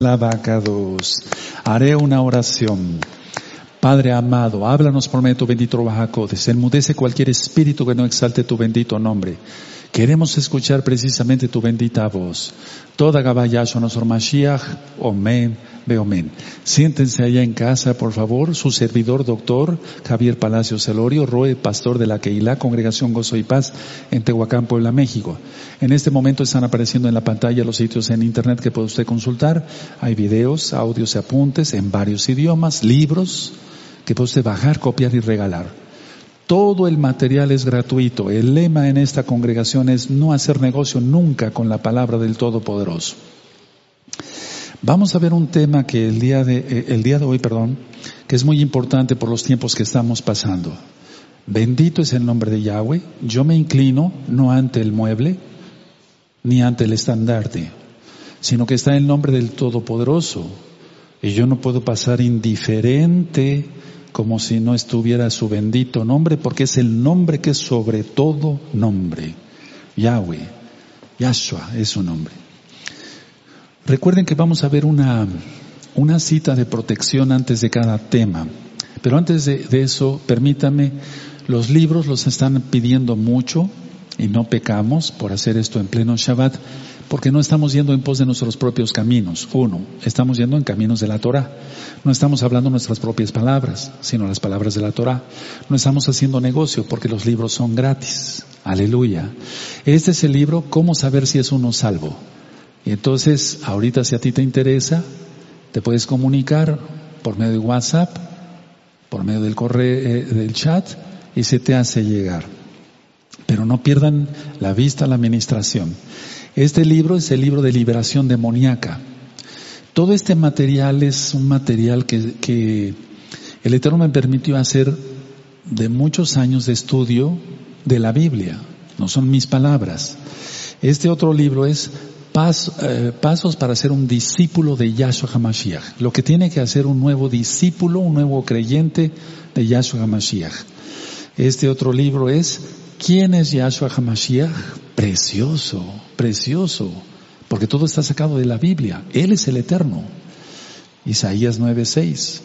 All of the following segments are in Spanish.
vaca Haré una oración. Padre amado, háblanos por medio de tu bendito Bajacodes. Enmudece cualquier espíritu que no exalte tu bendito nombre. Queremos escuchar precisamente tu bendita voz. Toda Gabayash Nosor Mashiach, Omen, Beomen. Siéntense allá en casa, por favor. Su servidor, doctor Javier Palacio Celorio, Roe, pastor de la Keilah, Congregación Gozo y Paz, en Tehuacán, Puebla, México. En este momento están apareciendo en la pantalla los sitios en internet que puede usted consultar. Hay videos, audios y apuntes en varios idiomas, libros que puede usted bajar, copiar y regalar. Todo el material es gratuito. El lema en esta congregación es no hacer negocio nunca con la palabra del Todopoderoso. Vamos a ver un tema que el día de, eh, el día de hoy, perdón, que es muy importante por los tiempos que estamos pasando. Bendito es el nombre de Yahweh. Yo me inclino no ante el mueble ni ante el estandarte, sino que está el nombre del Todopoderoso. Y yo no puedo pasar indiferente como si no estuviera su bendito nombre, porque es el nombre que es sobre todo nombre. Yahweh, Yahshua es su nombre. Recuerden que vamos a ver una, una cita de protección antes de cada tema. Pero antes de, de eso, permítame, los libros los están pidiendo mucho y no pecamos por hacer esto en pleno Shabbat, porque no estamos yendo en pos de nuestros propios caminos. Uno, estamos yendo en caminos de la Torah. No estamos hablando nuestras propias palabras, sino las palabras de la Torah. No estamos haciendo negocio porque los libros son gratis. Aleluya. Este es el libro, ¿Cómo saber si es uno salvo? Y entonces, ahorita si a ti te interesa, te puedes comunicar por medio de WhatsApp, por medio del correo, eh, del chat, y se te hace llegar. Pero no pierdan la vista la administración. Este libro es el libro de liberación demoníaca. Todo este material es un material que, el Eterno me permitió hacer de muchos años de estudio de la Biblia. No son mis palabras. Este otro libro es eh, pasos para ser un discípulo de Yahshua HaMashiach. Lo que tiene que hacer un nuevo discípulo, un nuevo creyente de Yahshua HaMashiach. Este otro libro es ¿Quién es Yahshua HaMashiach? Precioso, precioso, porque todo está sacado de la Biblia. Él es el Eterno. Isaías 9:6.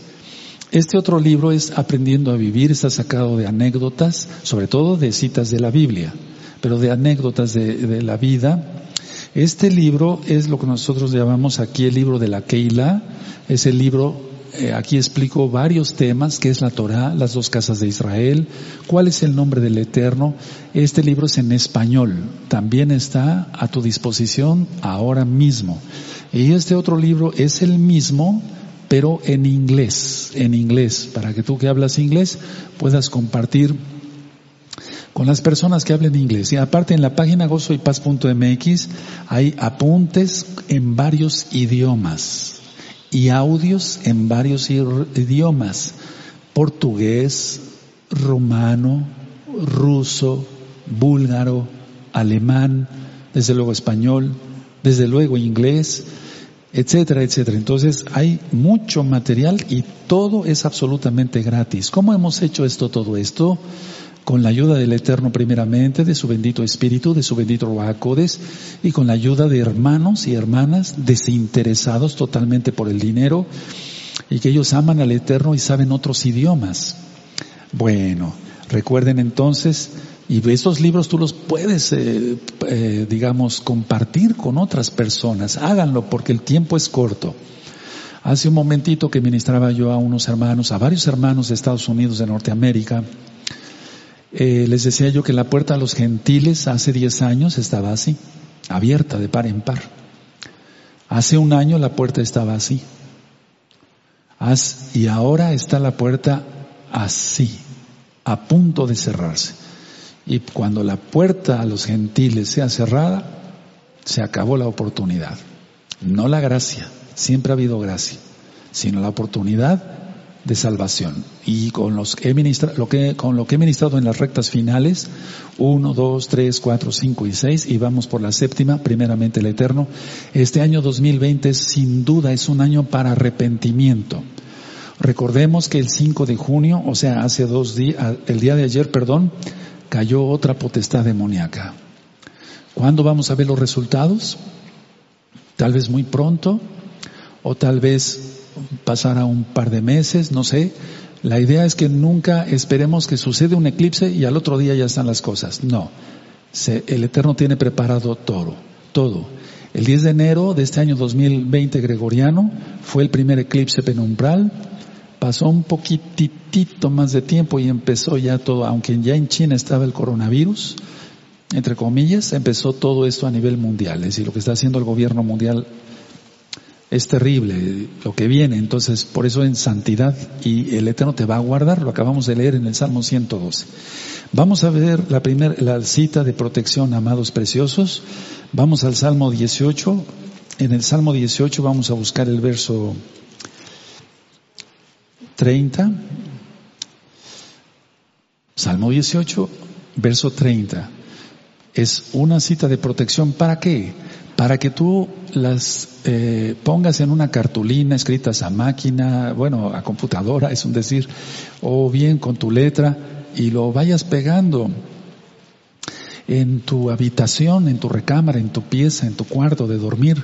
Este otro libro es Aprendiendo a Vivir, está sacado de anécdotas, sobre todo de citas de la Biblia, pero de anécdotas de, de la vida. Este libro es lo que nosotros llamamos aquí el libro de la Keila, es el libro eh, aquí explico varios temas, qué es la Torah, las dos casas de Israel, cuál es el nombre del Eterno. Este libro es en español, también está a tu disposición ahora mismo. Y este otro libro es el mismo, pero en inglés, en inglés, para que tú que hablas inglés puedas compartir con las personas que hablen inglés. Y aparte en la página gozoypaz.mx hay apuntes en varios idiomas y audios en varios idiomas, portugués, rumano, ruso, búlgaro, alemán, desde luego español, desde luego inglés, etcétera, etcétera. Entonces hay mucho material y todo es absolutamente gratis. ¿Cómo hemos hecho esto, todo esto? Con la ayuda del Eterno primeramente, de su bendito Espíritu, de su bendito Ruacodes, y con la ayuda de hermanos y hermanas desinteresados totalmente por el dinero, y que ellos aman al Eterno y saben otros idiomas. Bueno, recuerden entonces, y estos libros tú los puedes, eh, eh, digamos, compartir con otras personas. Háganlo porque el tiempo es corto. Hace un momentito que ministraba yo a unos hermanos, a varios hermanos de Estados Unidos, de Norteamérica, eh, les decía yo que la puerta a los gentiles hace 10 años estaba así, abierta de par en par. Hace un año la puerta estaba así. y ahora está la puerta así, a punto de cerrarse. Y cuando la puerta a los gentiles sea cerrada, se acabó la oportunidad. No la gracia, siempre ha habido gracia, sino la oportunidad de salvación. Y con los que he lo que, con lo que he ministrado en las rectas finales, uno, dos, tres, cuatro, cinco y seis, y vamos por la séptima, primeramente el Eterno. Este año 2020 sin duda es un año para arrepentimiento. Recordemos que el 5 de junio, o sea, hace dos días, el día de ayer, perdón, cayó otra potestad demoníaca. ¿Cuándo vamos a ver los resultados? Tal vez muy pronto, o tal vez pasará un par de meses, no sé. La idea es que nunca esperemos que suceda un eclipse y al otro día ya están las cosas. No. el Eterno tiene preparado todo, todo. El 10 de enero de este año 2020 gregoriano fue el primer eclipse penumbral. Pasó un poquitito más de tiempo y empezó ya todo, aunque ya en China estaba el coronavirus, entre comillas, empezó todo esto a nivel mundial. Es decir, lo que está haciendo el gobierno mundial es terrible lo que viene. Entonces, por eso en santidad y el Eterno te va a guardar. Lo acabamos de leer en el Salmo 112. Vamos a ver la primera, la cita de protección, amados preciosos. Vamos al Salmo 18. En el Salmo 18 vamos a buscar el verso 30. Salmo 18, verso 30. Es una cita de protección. ¿Para qué? Para que tú las eh, pongas en una cartulina escritas a máquina, bueno, a computadora, es un decir, o bien con tu letra y lo vayas pegando en tu habitación, en tu recámara, en tu pieza, en tu cuarto de dormir.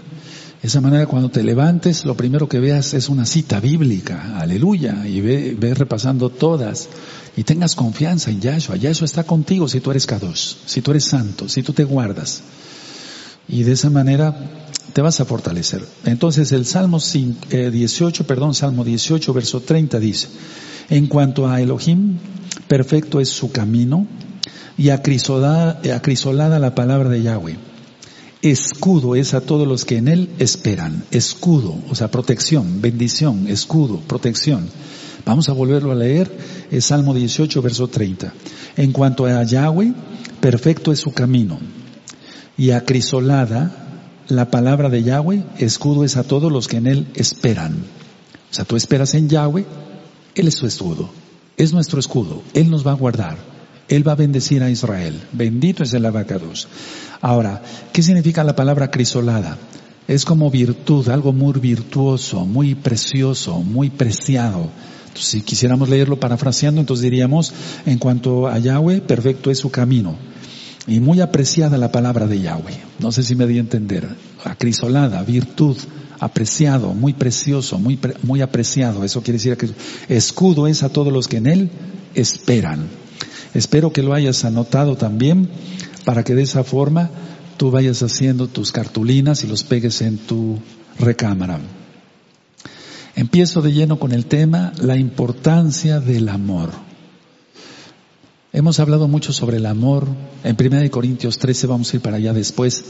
De esa manera cuando te levantes, lo primero que veas es una cita bíblica, aleluya, y ve, ve repasando todas. Y tengas confianza en Yahshua. Yahshua está contigo si tú eres Kadosh, si tú eres santo, si tú te guardas. Y de esa manera te vas a fortalecer. Entonces el Salmo 18, eh, perdón, Salmo 18, verso 30 dice, en cuanto a Elohim, perfecto es su camino, y acrisolada, acrisolada la palabra de Yahweh. Escudo es a todos los que en él esperan. Escudo, o sea, protección, bendición, escudo, protección. Vamos a volverlo a leer, es Salmo 18, verso 30. En cuanto a Yahweh, perfecto es su camino. Y acrisolada la palabra de Yahweh, escudo es a todos los que en él esperan. O sea, tú esperas en Yahweh, Él es tu escudo, es nuestro escudo, Él nos va a guardar. Él va a bendecir a Israel. Bendito es el abacados. Ahora, ¿qué significa la palabra crisolada? Es como virtud, algo muy virtuoso, muy precioso, muy preciado. si quisiéramos leerlo parafraseando, entonces diríamos, en cuanto a Yahweh, perfecto es su camino. Y muy apreciada la palabra de Yahweh. No sé si me di a entender. Acrisolada, virtud, apreciado, muy precioso, muy, muy apreciado. Eso quiere decir que escudo es a todos los que en él esperan. Espero que lo hayas anotado también para que de esa forma tú vayas haciendo tus cartulinas y los pegues en tu recámara. Empiezo de lleno con el tema, la importancia del amor. Hemos hablado mucho sobre el amor. En 1 Corintios 13 vamos a ir para allá después.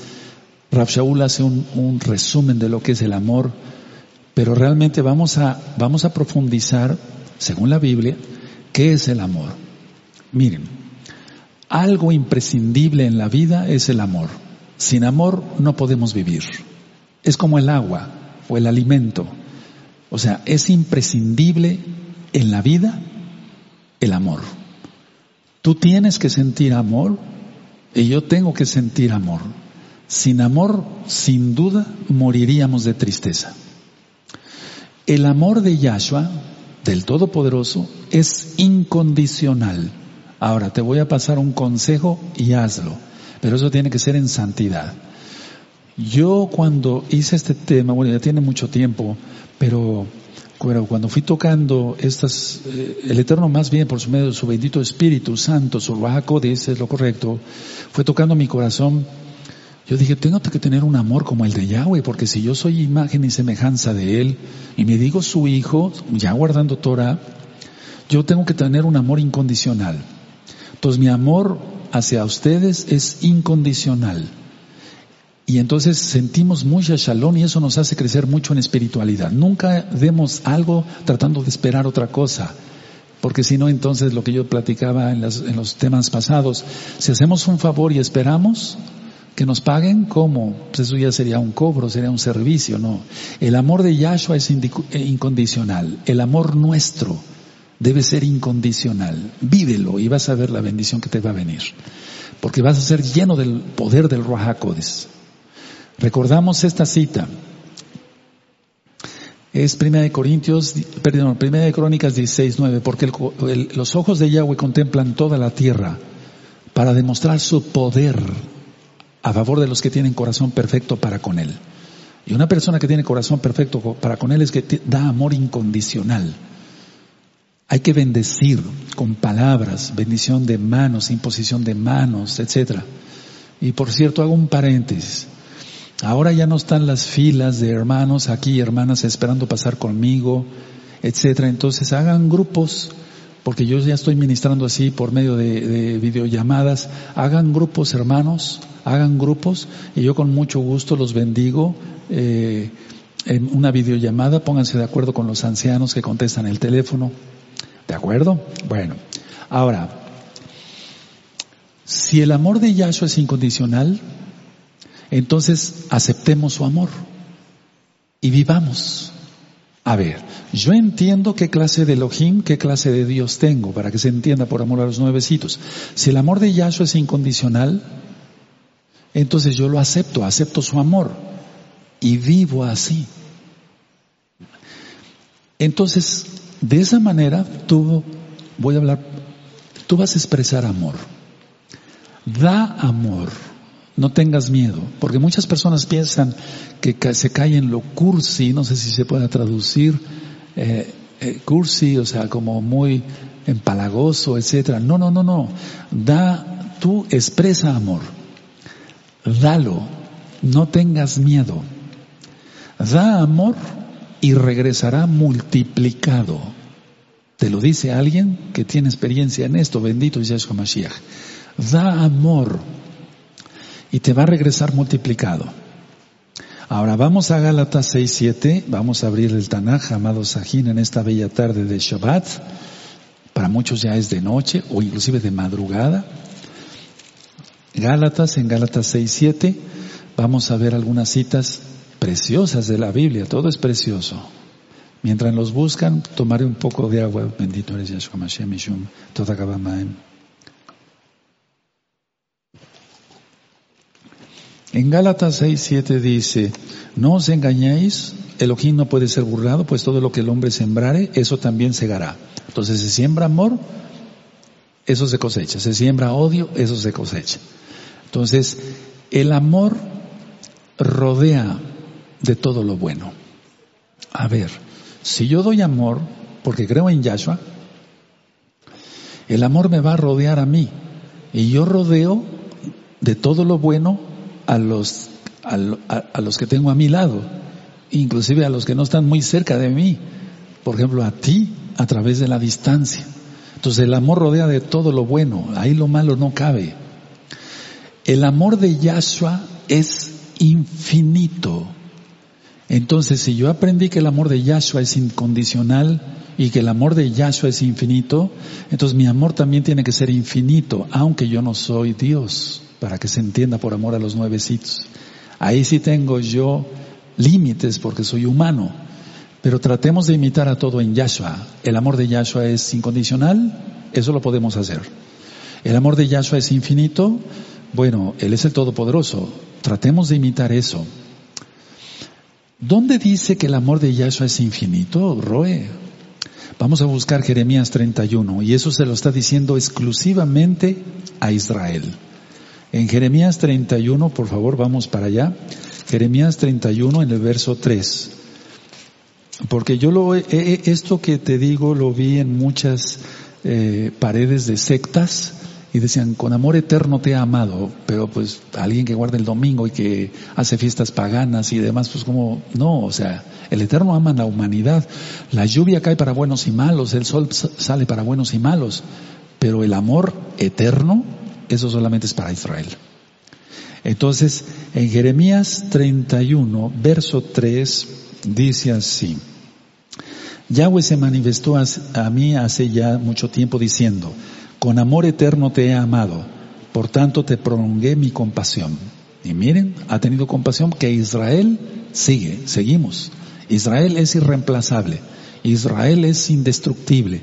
Rav Shaul hace un, un, resumen de lo que es el amor, pero realmente vamos a, vamos a profundizar, según la Biblia, qué es el amor. Miren, algo imprescindible en la vida es el amor. Sin amor no podemos vivir. Es como el agua o el alimento. O sea, es imprescindible en la vida el amor. Tú tienes que sentir amor y yo tengo que sentir amor. Sin amor, sin duda, moriríamos de tristeza. El amor de Yahshua, del Todopoderoso, es incondicional. Ahora, te voy a pasar un consejo y hazlo, pero eso tiene que ser en santidad. Yo cuando hice este tema, bueno, ya tiene mucho tiempo, pero, cuando fui tocando estas, eh, el Eterno más bien por su medio su bendito Espíritu Santo, su Ruajaco, dice es lo correcto, fue tocando mi corazón. Yo dije, tengo que tener un amor como el de Yahweh, porque si yo soy imagen y semejanza de Él, y me digo su hijo, ya guardando Torah, yo tengo que tener un amor incondicional. Entonces mi amor hacia ustedes es incondicional. Y entonces sentimos mucha shalom y eso nos hace crecer mucho en espiritualidad. Nunca demos algo tratando de esperar otra cosa. Porque si no, entonces lo que yo platicaba en, los temas pasados, si hacemos un favor y esperamos que nos paguen, ¿cómo? Pues eso ya sería un cobro, sería un servicio, no. El amor de Yahshua es incondicional. El amor nuestro debe ser incondicional. Vívelo y vas a ver la bendición que te va a venir. Porque vas a ser lleno del poder del Ruajacodes. Recordamos esta cita. Es Primera de Corintios, perdón, Primera de Crónicas 16, 9, porque los ojos de Yahweh contemplan toda la tierra para demostrar su poder a favor de los que tienen corazón perfecto para con Él. Y una persona que tiene corazón perfecto para con Él es que da amor incondicional. Hay que bendecir con palabras, bendición de manos, imposición de manos, etc. Y por cierto, hago un paréntesis. Ahora ya no están las filas de hermanos aquí, hermanas esperando pasar conmigo, etc. Entonces hagan grupos porque yo ya estoy ministrando así por medio de, videollamadas, hagan grupos hermanos, hagan grupos y yo con mucho gusto los bendigo eh, en una videollamada, pónganse de acuerdo con los ancianos que contestan el teléfono, ¿de acuerdo? Bueno, ahora, si el amor de Yahshua es incondicional, entonces aceptemos su amor y vivamos. A ver, yo entiendo qué clase de Elohim, qué clase de Dios tengo, para que se entienda por amor a los nuevecitos. Si el amor de Yahshua es incondicional, entonces yo lo acepto, acepto su amor y vivo así. Entonces, de esa manera, tú, voy a hablar, tú vas a expresar amor. Da amor. No tengas miedo, porque muchas personas piensan que se cae en lo cursi, no sé si se puede traducir, eh, eh, cursi, o sea, como muy empalagoso, etcétera. No, no, no, no. Da, tú expresa amor. Dalo. No tengas miedo. Da amor y regresará multiplicado. Te lo dice alguien que tiene experiencia en esto. Bendito Yahshua Mashiach. Da amor y te va a regresar multiplicado. Ahora vamos a Gálatas 6.7, vamos a abrir el Tanaj, amado Sajín, en esta bella tarde de Shabbat. Para muchos ya es de noche o inclusive de madrugada. Gálatas, en Gálatas 6.7, vamos a ver algunas citas preciosas de la Biblia, todo es precioso. Mientras los buscan, tomaré un poco de agua. Bendito eres Yahshua Mashiach Mishum, toda En Gálatas 6, 7 dice, no os engañéis, Elohim no puede ser burlado, pues todo lo que el hombre sembrare, eso también segará. Entonces se siembra amor, eso se cosecha. Se siembra odio, eso se cosecha. Entonces, el amor rodea de todo lo bueno. A ver, si yo doy amor, porque creo en Yahshua, el amor me va a rodear a mí. Y yo rodeo de todo lo bueno a los, a, los que tengo a mi lado, inclusive a los que no están muy cerca de mí, por ejemplo a ti a través de la distancia. Entonces el amor rodea de todo lo bueno, ahí lo malo no cabe. El amor de Yahshua es infinito. Entonces, si yo aprendí que el amor de Yahshua es incondicional y que el amor de Yahshua es infinito, entonces mi amor también tiene que ser infinito, aunque yo no soy Dios para que se entienda por amor a los nuevecitos. Ahí sí tengo yo límites porque soy humano, pero tratemos de imitar a todo en Yahshua. El amor de Yahshua es incondicional, eso lo podemos hacer. El amor de Yahshua es infinito, bueno, Él es el Todopoderoso, tratemos de imitar eso. ¿Dónde dice que el amor de Yahshua es infinito, Roe? Vamos a buscar Jeremías 31 y eso se lo está diciendo exclusivamente a Israel. En Jeremías 31, por favor, vamos para allá. Jeremías 31 en el verso 3. Porque yo lo, esto que te digo lo vi en muchas eh, paredes de sectas y decían, con amor eterno te he amado, pero pues alguien que guarda el domingo y que hace fiestas paganas y demás, pues como, no, o sea, el eterno ama a la humanidad. La lluvia cae para buenos y malos, el sol sale para buenos y malos, pero el amor eterno eso solamente es para Israel. Entonces, en Jeremías 31, verso 3, dice así, Yahweh se manifestó a mí hace ya mucho tiempo diciendo, con amor eterno te he amado, por tanto te prolongué mi compasión. Y miren, ha tenido compasión que Israel sigue, seguimos. Israel es irreemplazable, Israel es indestructible.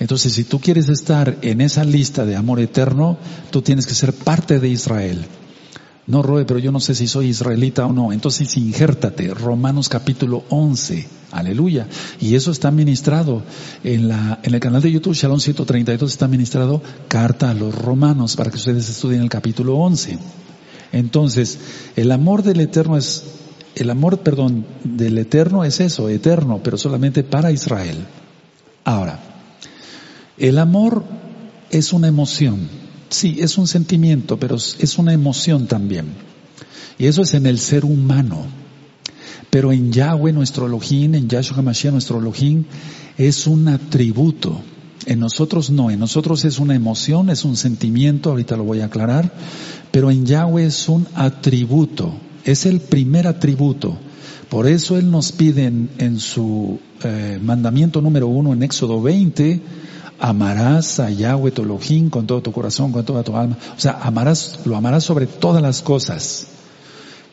Entonces, si tú quieres estar en esa lista de amor eterno, tú tienes que ser parte de Israel. No, Roe, pero yo no sé si soy israelita o no. Entonces, injértate. Romanos capítulo 11. Aleluya. Y eso está ministrado en la, en el canal de YouTube Shalom 132 está ministrado carta a los romanos para que ustedes estudien el capítulo 11. Entonces, el amor del eterno es el amor, perdón, del eterno es eso, eterno, pero solamente para Israel. Ahora, el amor es una emoción. Sí, es un sentimiento, pero es una emoción también. Y eso es en el ser humano. Pero en Yahweh, nuestro Elohim, en Yahshua HaMashiach, nuestro Elohim, es un atributo. En nosotros no, en nosotros es una emoción, es un sentimiento, ahorita lo voy a aclarar, pero en Yahweh es un atributo, es el primer atributo. Por eso Él nos pide en, su eh, mandamiento número uno en Éxodo 20, amarás a Yahweh tu con todo tu corazón, con toda tu alma. O sea, amarás, lo amarás sobre todas las cosas.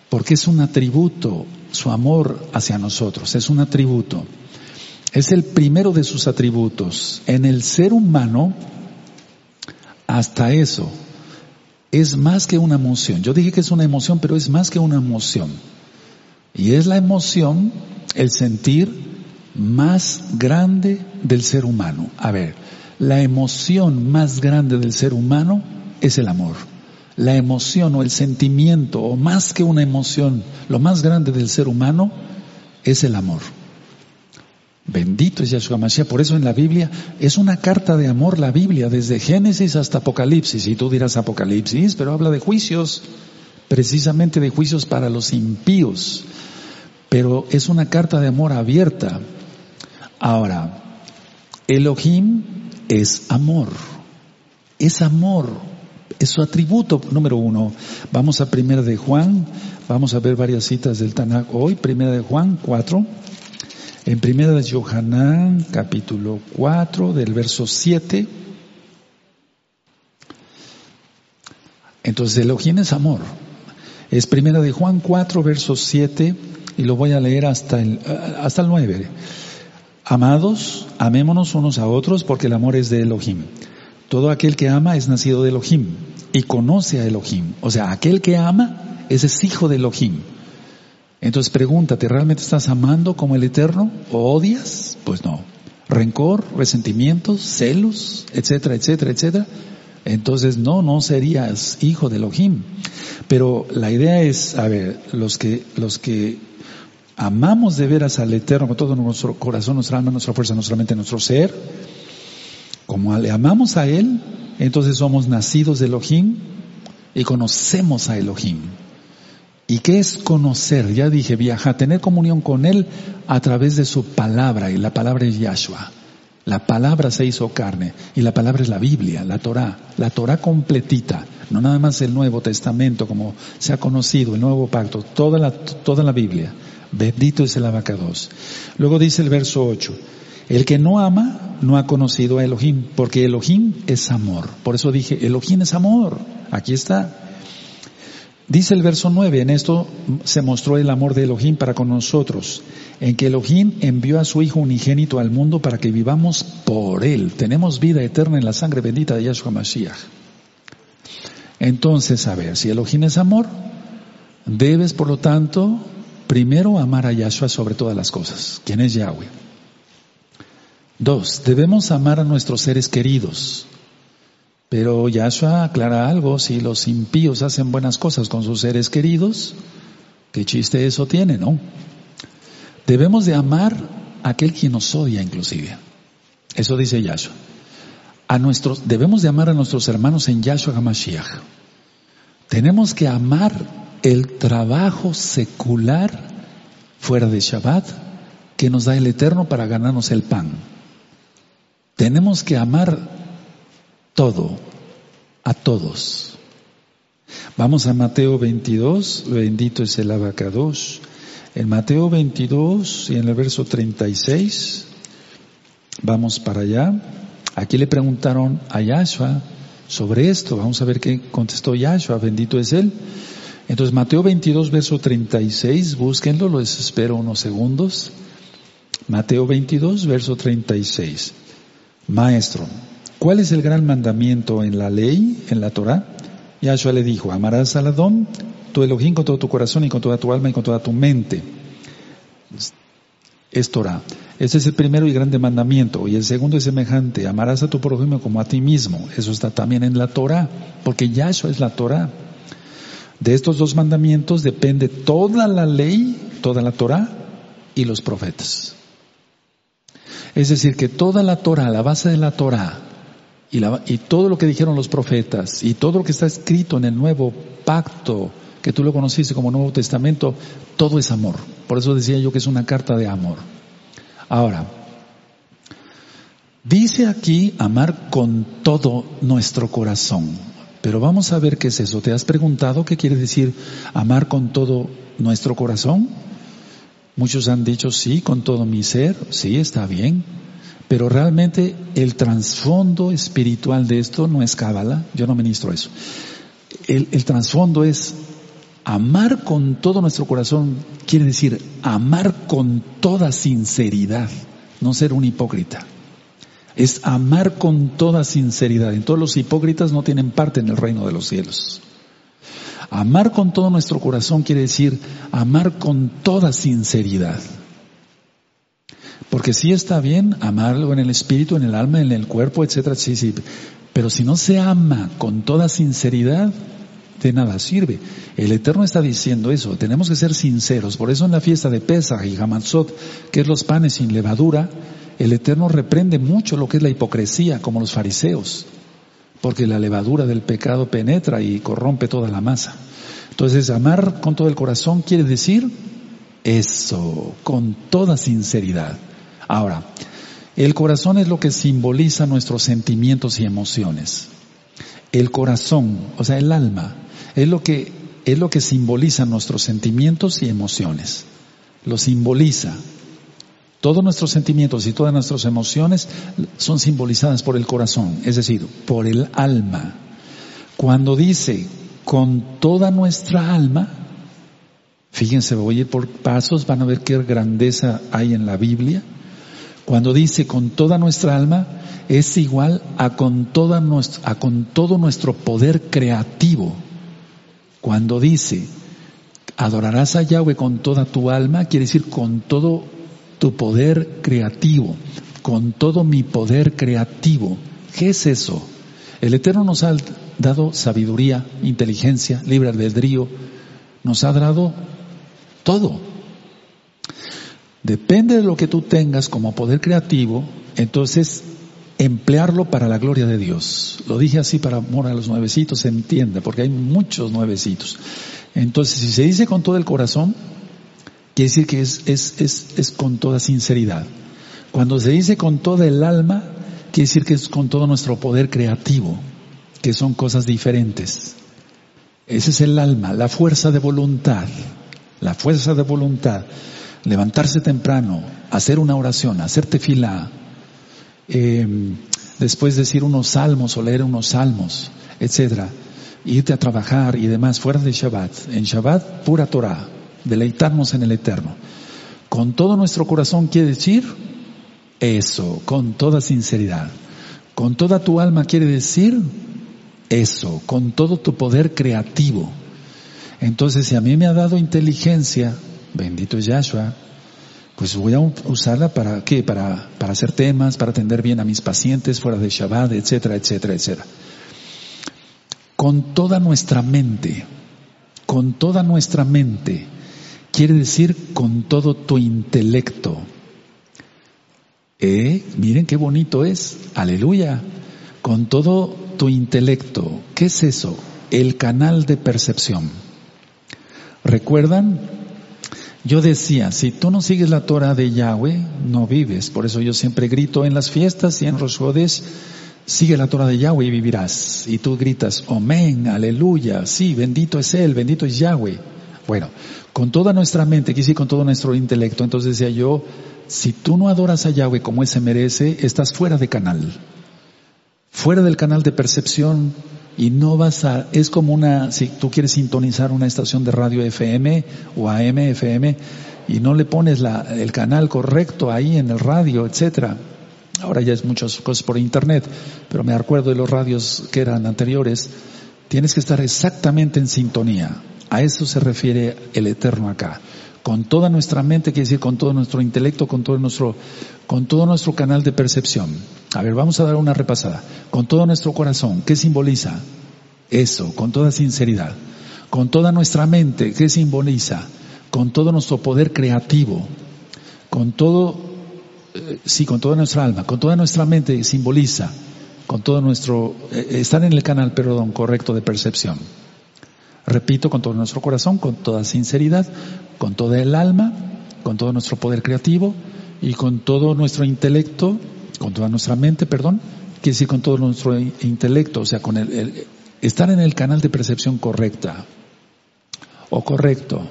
Porque es un atributo, su amor hacia nosotros, es un atributo. Es el primero de sus atributos. En el ser humano, hasta eso, es más que una emoción. Yo dije que es una emoción, pero es más que una emoción. Y es la emoción, el sentir más grande del ser humano. A ver, la emoción más grande del ser humano es el amor. La emoción o el sentimiento, o más que una emoción, lo más grande del ser humano es el amor. Bendito es Yahshua Mashiach. Por eso en la Biblia es una carta de amor la Biblia, desde Génesis hasta Apocalipsis. Y tú dirás Apocalipsis, pero habla de juicios, precisamente de juicios para los impíos. Pero es una carta de amor abierta. Ahora, Elohim es amor. Es amor. Es su atributo número uno. Vamos a primera de Juan. Vamos a ver varias citas del Tanakh hoy. Primera de Juan 4. En primera de Johanán, capítulo 4, del verso 7. Entonces, Elohim es amor. Es primera de Juan 4, verso 7, y lo voy a leer hasta el, hasta el 9. Amados, amémonos unos a otros porque el amor es de Elohim. Todo aquel que ama es nacido de Elohim y conoce a Elohim. O sea, aquel que ama, ese es hijo de Elohim. Entonces pregúntate, ¿realmente estás amando como el Eterno o odias? Pues no. Rencor, resentimientos, celos, etcétera, etcétera, etcétera. Entonces no, no serías hijo de Elohim. Pero la idea es, a ver, los que, los que amamos de veras al Eterno con todo nuestro corazón, nuestra alma, nuestra fuerza, nuestra mente, nuestro ser, como le amamos a Él, entonces somos nacidos de Elohim y conocemos a Elohim. ¿Y qué es conocer? Ya dije, viajar, tener comunión con Él a través de su palabra, y la palabra es Yahshua. La palabra se hizo carne, y la palabra es la Biblia, la Torah, la Torah completita, no nada más el Nuevo Testamento como se ha conocido, el Nuevo Pacto, toda la, toda la Biblia. Bendito es el abacados. Luego dice el verso 8, el que no ama no ha conocido a Elohim, porque Elohim es amor. Por eso dije, Elohim es amor. Aquí está. Dice el verso 9, en esto se mostró el amor de Elohim para con nosotros, en que Elohim envió a su Hijo unigénito al mundo para que vivamos por Él. Tenemos vida eterna en la sangre bendita de Yahshua Mashiach. Entonces, a ver, si Elohim es amor, debes por lo tanto primero amar a Yahshua sobre todas las cosas, quien es Yahweh. Dos, debemos amar a nuestros seres queridos, pero Yahshua aclara algo, si los impíos hacen buenas cosas con sus seres queridos, qué chiste eso tiene, ¿no? Debemos de amar a aquel quien nos odia inclusive. Eso dice Yahshua. A nuestros, debemos de amar a nuestros hermanos en Yahshua HaMashiach. Tenemos que amar el trabajo secular fuera de Shabbat que nos da el Eterno para ganarnos el pan. Tenemos que amar todo, a todos. Vamos a Mateo 22, bendito es el abacados. En Mateo 22 y en el verso 36, vamos para allá. Aquí le preguntaron a Yahshua sobre esto. Vamos a ver qué contestó Yahshua, bendito es Él. Entonces Mateo 22, verso 36, búsquenlo, lo espero unos segundos. Mateo 22, verso 36. Maestro, ¿Cuál es el gran mandamiento en la ley, en la Torah? Yahshua le dijo, amarás al Adón, tu Elohim con todo tu corazón y con toda tu alma y con toda tu mente. Es Torah. Ese es el primero y grande mandamiento. Y el segundo es semejante, amarás a tu prójimo como a ti mismo. Eso está también en la Torah, porque Yahshua es la Torah. De estos dos mandamientos depende toda la ley, toda la Torah y los profetas. Es decir, que toda la Torah, la base de la Torah y, y todo lo que dijeron los profetas y todo lo que está escrito en el nuevo pacto, que tú lo conociste como Nuevo Testamento, todo es amor. Por eso decía yo que es una carta de amor. Ahora, dice aquí amar con todo nuestro corazón. Pero vamos a ver qué es eso. ¿Te has preguntado qué quiere decir amar con todo nuestro corazón? Muchos han dicho sí, con todo mi ser, sí, está bien. Pero realmente el trasfondo espiritual de esto no es cábala, yo no ministro eso. El, el trasfondo es amar con todo nuestro corazón, quiere decir amar con toda sinceridad, no ser un hipócrita. Es amar con toda sinceridad. En todos los hipócritas no tienen parte en el reino de los cielos. Amar con todo nuestro corazón quiere decir amar con toda sinceridad. Porque sí está bien amarlo en el espíritu, en el alma, en el cuerpo, etcétera, sí, sí. Pero si no se ama con toda sinceridad, de nada sirve. El Eterno está diciendo eso, tenemos que ser sinceros. Por eso en la fiesta de Pesach y Hamatzot, que es los panes sin levadura, el Eterno reprende mucho lo que es la hipocresía, como los fariseos, porque la levadura del pecado penetra y corrompe toda la masa. Entonces, amar con todo el corazón quiere decir eso, con toda sinceridad. Ahora, el corazón es lo que simboliza nuestros sentimientos y emociones. El corazón, o sea, el alma, es lo que, es lo que simboliza nuestros sentimientos y emociones. Lo simboliza. Todos nuestros sentimientos y todas nuestras emociones son simbolizadas por el corazón, es decir, por el alma. Cuando dice con toda nuestra alma, fíjense, voy a ir por pasos, van a ver qué grandeza hay en la Biblia. Cuando dice con toda nuestra alma, es igual a con, toda a con todo nuestro poder creativo. Cuando dice, adorarás a Yahweh con toda tu alma, quiere decir con todo tu poder creativo, con todo mi poder creativo. ¿Qué es eso? El Eterno nos ha dado sabiduría, inteligencia, libre albedrío, nos ha dado todo. Depende de lo que tú tengas como poder creativo, entonces emplearlo para la gloria de Dios. Lo dije así para amor a los nuevecitos, se entiende, porque hay muchos nuevecitos. Entonces, si se dice con todo el corazón, Quiere decir que es, es, es, es con toda sinceridad. Cuando se dice con toda el alma, quiere decir que es con todo nuestro poder creativo, que son cosas diferentes. Ese es el alma, la fuerza de voluntad, la fuerza de voluntad. Levantarse temprano, hacer una oración, hacerte fila, eh, después decir unos salmos o leer unos salmos, etcétera, irte a trabajar y demás, fuera de Shabbat. En Shabbat, pura Torah deleitarnos en el eterno. Con todo nuestro corazón quiere decir eso, con toda sinceridad. Con toda tu alma quiere decir eso, con todo tu poder creativo. Entonces, si a mí me ha dado inteligencia, bendito Yahshua, pues voy a usarla para qué? Para, para hacer temas, para atender bien a mis pacientes fuera de Shabbat, etcétera, etcétera, etcétera. Con toda nuestra mente, con toda nuestra mente, quiere decir con todo tu intelecto. ¿Eh? Miren qué bonito es. Aleluya. Con todo tu intelecto. ¿Qué es eso? El canal de percepción. ¿Recuerdan? Yo decía, si tú no sigues la Torah de Yahweh, no vives. Por eso yo siempre grito en las fiestas y en los jodes, sigue la Torah de Yahweh y vivirás. Y tú gritas, amén, aleluya, sí, bendito es Él, bendito es Yahweh. Bueno, con toda nuestra mente, quise con todo nuestro intelecto. Entonces decía yo, si tú no adoras a Yahweh como Él se merece, estás fuera de canal. Fuera del canal de percepción y no vas a, es como una, si tú quieres sintonizar una estación de radio FM o AM, FM, y no le pones el canal correcto ahí en el radio, etcétera. Ahora ya es muchas cosas por internet, pero me acuerdo de los radios que eran anteriores. Tienes que estar exactamente en sintonía. A eso se refiere el Eterno acá. Con toda nuestra mente, quiere decir con todo nuestro intelecto, con todo nuestro, con todo nuestro canal de percepción. A ver, vamos a dar una repasada. Con todo nuestro corazón, ¿qué simboliza? Eso, con toda sinceridad. Con toda nuestra mente, ¿qué simboliza? con todo nuestro poder creativo, con todo, eh, sí, con toda nuestra alma, con toda nuestra mente simboliza, con todo nuestro, eh, estar en el canal, perdón, correcto de percepción. Repito, con todo nuestro corazón, con toda sinceridad, con toda el alma, con todo nuestro poder creativo y con todo nuestro intelecto, con toda nuestra mente, perdón, quiere decir con todo nuestro intelecto, o sea, con el, estar en el canal de percepción correcta o correcto.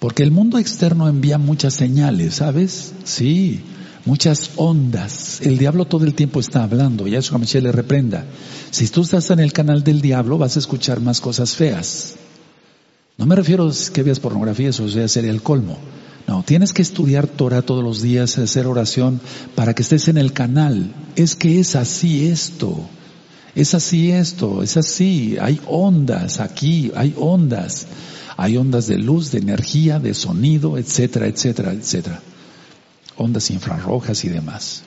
Porque el mundo externo envía muchas señales, ¿sabes? Sí, muchas ondas. El diablo todo el tiempo está hablando, y a eso le reprenda. Si tú estás en el canal del diablo, vas a escuchar más cosas feas. No me refiero a que veas pornografía, eso sería el colmo. No, tienes que estudiar Torah todos los días, hacer oración para que estés en el canal. Es que es así esto. Es así esto, es así. Hay ondas aquí, hay ondas. Hay ondas de luz, de energía, de sonido, etcétera, etcétera, etcétera. Ondas infrarrojas y demás.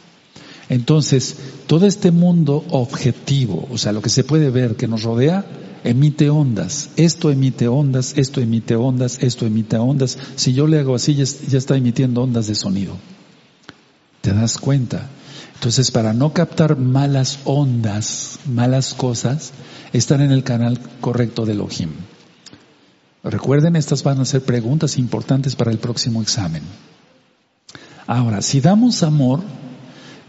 Entonces, todo este mundo objetivo, o sea, lo que se puede ver que nos rodea, emite ondas. Esto emite ondas, esto emite ondas, esto emite ondas. Si yo le hago así, ya, está emitiendo ondas de sonido. ¿Te das cuenta? Entonces, para no captar malas ondas, malas cosas, están en el canal correcto de Elohim. Recuerden, estas van a ser preguntas importantes para el próximo examen. Ahora, si damos amor,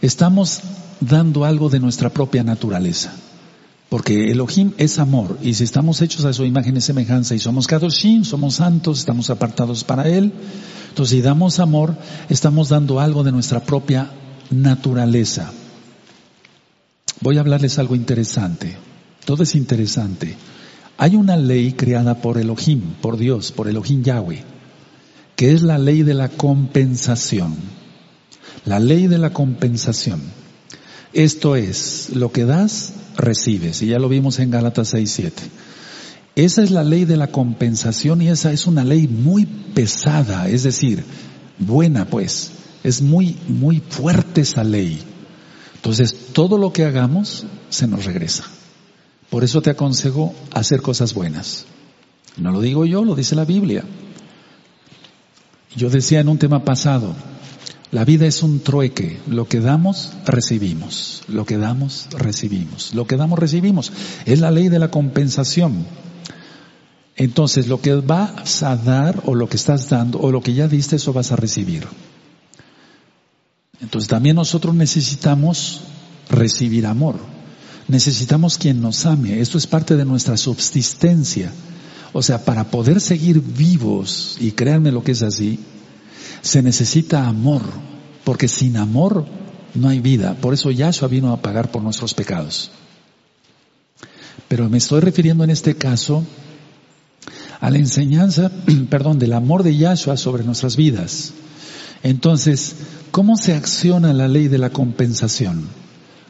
estamos dando algo de nuestra propia naturaleza. Porque Elohim es amor, y si estamos hechos a su imagen y semejanza y somos Kadoshim, somos santos, estamos apartados para Él, entonces si damos amor, estamos dando algo de nuestra propia naturaleza. Voy a hablarles algo interesante. Todo es interesante. Hay una ley creada por Elohim, por Dios, por Elohim Yahweh, que es la ley de la compensación. La ley de la compensación. Esto es, lo que das, recibes. Y ya lo vimos en Gálatas 6, 7. Esa es la ley de la compensación y esa es una ley muy pesada, es decir, buena pues. Es muy, muy fuerte esa ley. Entonces, todo lo que hagamos se nos regresa. Por eso te aconsejo hacer cosas buenas. No lo digo yo, lo dice la Biblia. Yo decía en un tema pasado, la vida es un trueque. Lo que damos, recibimos. Lo que damos, recibimos. Lo que damos, recibimos. Es la ley de la compensación. Entonces, lo que vas a dar o lo que estás dando o lo que ya diste, eso vas a recibir. Entonces, también nosotros necesitamos recibir amor. Necesitamos quien nos ame. Esto es parte de nuestra subsistencia. O sea, para poder seguir vivos, y créanme lo que es así, se necesita amor, porque sin amor no hay vida. Por eso Yahshua vino a pagar por nuestros pecados. Pero me estoy refiriendo en este caso a la enseñanza, perdón, del amor de Yahshua sobre nuestras vidas. Entonces, ¿cómo se acciona la ley de la compensación?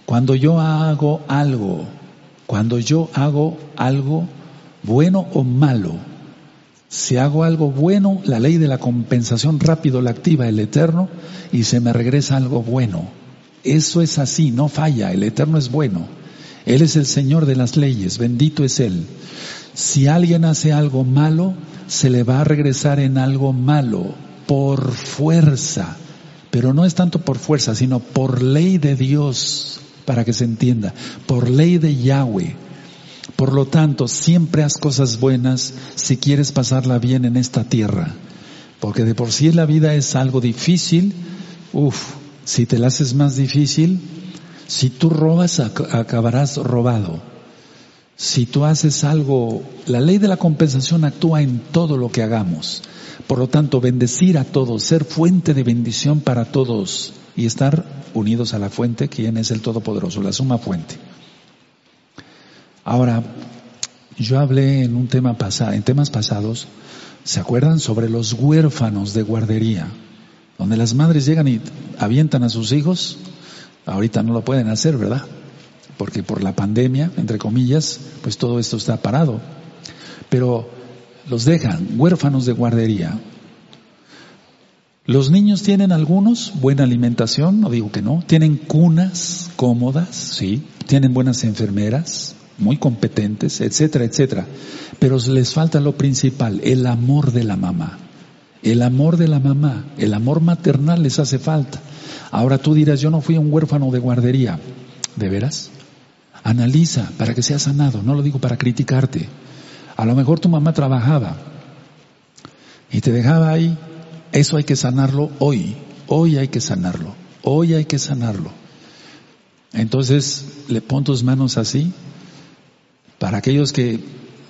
Cuando yo hago algo, cuando yo hago algo bueno o malo, si hago algo bueno, la ley de la compensación rápido la activa el Eterno y se me regresa algo bueno. Eso es así, no falla, el Eterno es bueno. Él es el Señor de las leyes, bendito es Él. Si alguien hace algo malo, se le va a regresar en algo malo, por fuerza. Pero no es tanto por fuerza, sino por ley de Dios, para que se entienda, por ley de Yahweh. Por lo tanto, siempre haz cosas buenas si quieres pasarla bien en esta tierra. Porque de por sí la vida es algo difícil. Uf, si te la haces más difícil, si tú robas, acabarás robado. Si tú haces algo, la ley de la compensación actúa en todo lo que hagamos. Por lo tanto, bendecir a todos, ser fuente de bendición para todos y estar unidos a la fuente, quien es el Todopoderoso, la suma fuente. Ahora, yo hablé en un tema pasado, en temas pasados, ¿se acuerdan? Sobre los huérfanos de guardería, donde las madres llegan y avientan a sus hijos. Ahorita no lo pueden hacer, ¿verdad? Porque por la pandemia, entre comillas, pues todo esto está parado. Pero los dejan, huérfanos de guardería. Los niños tienen algunos buena alimentación, no digo que no, tienen cunas cómodas, sí, tienen buenas enfermeras, muy competentes, etcétera, etcétera. Pero les falta lo principal, el amor de la mamá. El amor de la mamá, el amor maternal les hace falta. Ahora tú dirás, yo no fui un huérfano de guardería. ¿De veras? Analiza para que seas sanado, no lo digo para criticarte. A lo mejor tu mamá trabajaba y te dejaba ahí. Eso hay que sanarlo hoy. Hoy hay que sanarlo. Hoy hay que sanarlo. Entonces, le pon tus manos así para aquellos que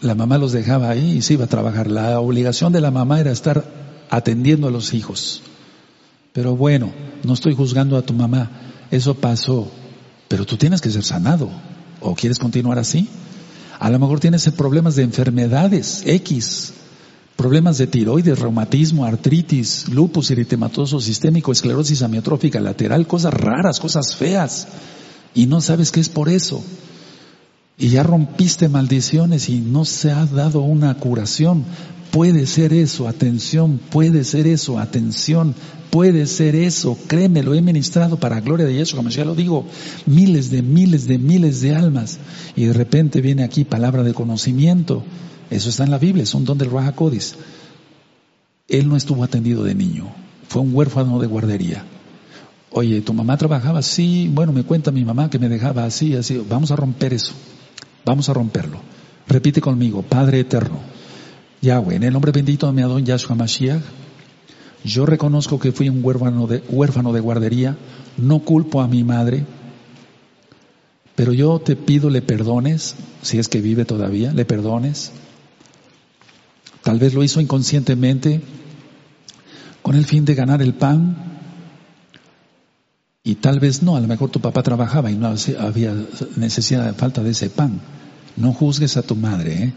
la mamá los dejaba ahí y se iba a trabajar. La obligación de la mamá era estar atendiendo a los hijos. Pero bueno, no estoy juzgando a tu mamá, eso pasó, pero tú tienes que ser sanado. ¿O quieres continuar así? A lo mejor tienes problemas de enfermedades X, problemas de tiroides, reumatismo, artritis, lupus eritematoso sistémico, esclerosis amiotrófica lateral, cosas raras, cosas feas, y no sabes qué es por eso. Y ya rompiste maldiciones y no se ha dado una curación. Puede ser eso, atención, puede ser eso, atención, puede ser eso. Créeme, lo he ministrado para gloria de Yeshua, como ya lo digo, miles de miles de miles de almas. Y de repente viene aquí palabra de conocimiento. Eso está en la Biblia, es un don del Raja Codis. Él no estuvo atendido de niño, fue un huérfano de guardería. Oye, ¿tu mamá trabajaba así? Bueno, me cuenta mi mamá que me dejaba así, así. Vamos a romper eso. Vamos a romperlo. Repite conmigo, Padre eterno Yahweh, en el nombre bendito de mi Adón Yahshua Mashiach, yo reconozco que fui un huérfano de, huérfano de guardería, no culpo a mi madre, pero yo te pido le perdones, si es que vive todavía, le perdones. Tal vez lo hizo inconscientemente con el fin de ganar el pan y tal vez no, a lo mejor tu papá trabajaba y no había necesidad, falta de ese pan. No juzgues a tu madre, ¿eh?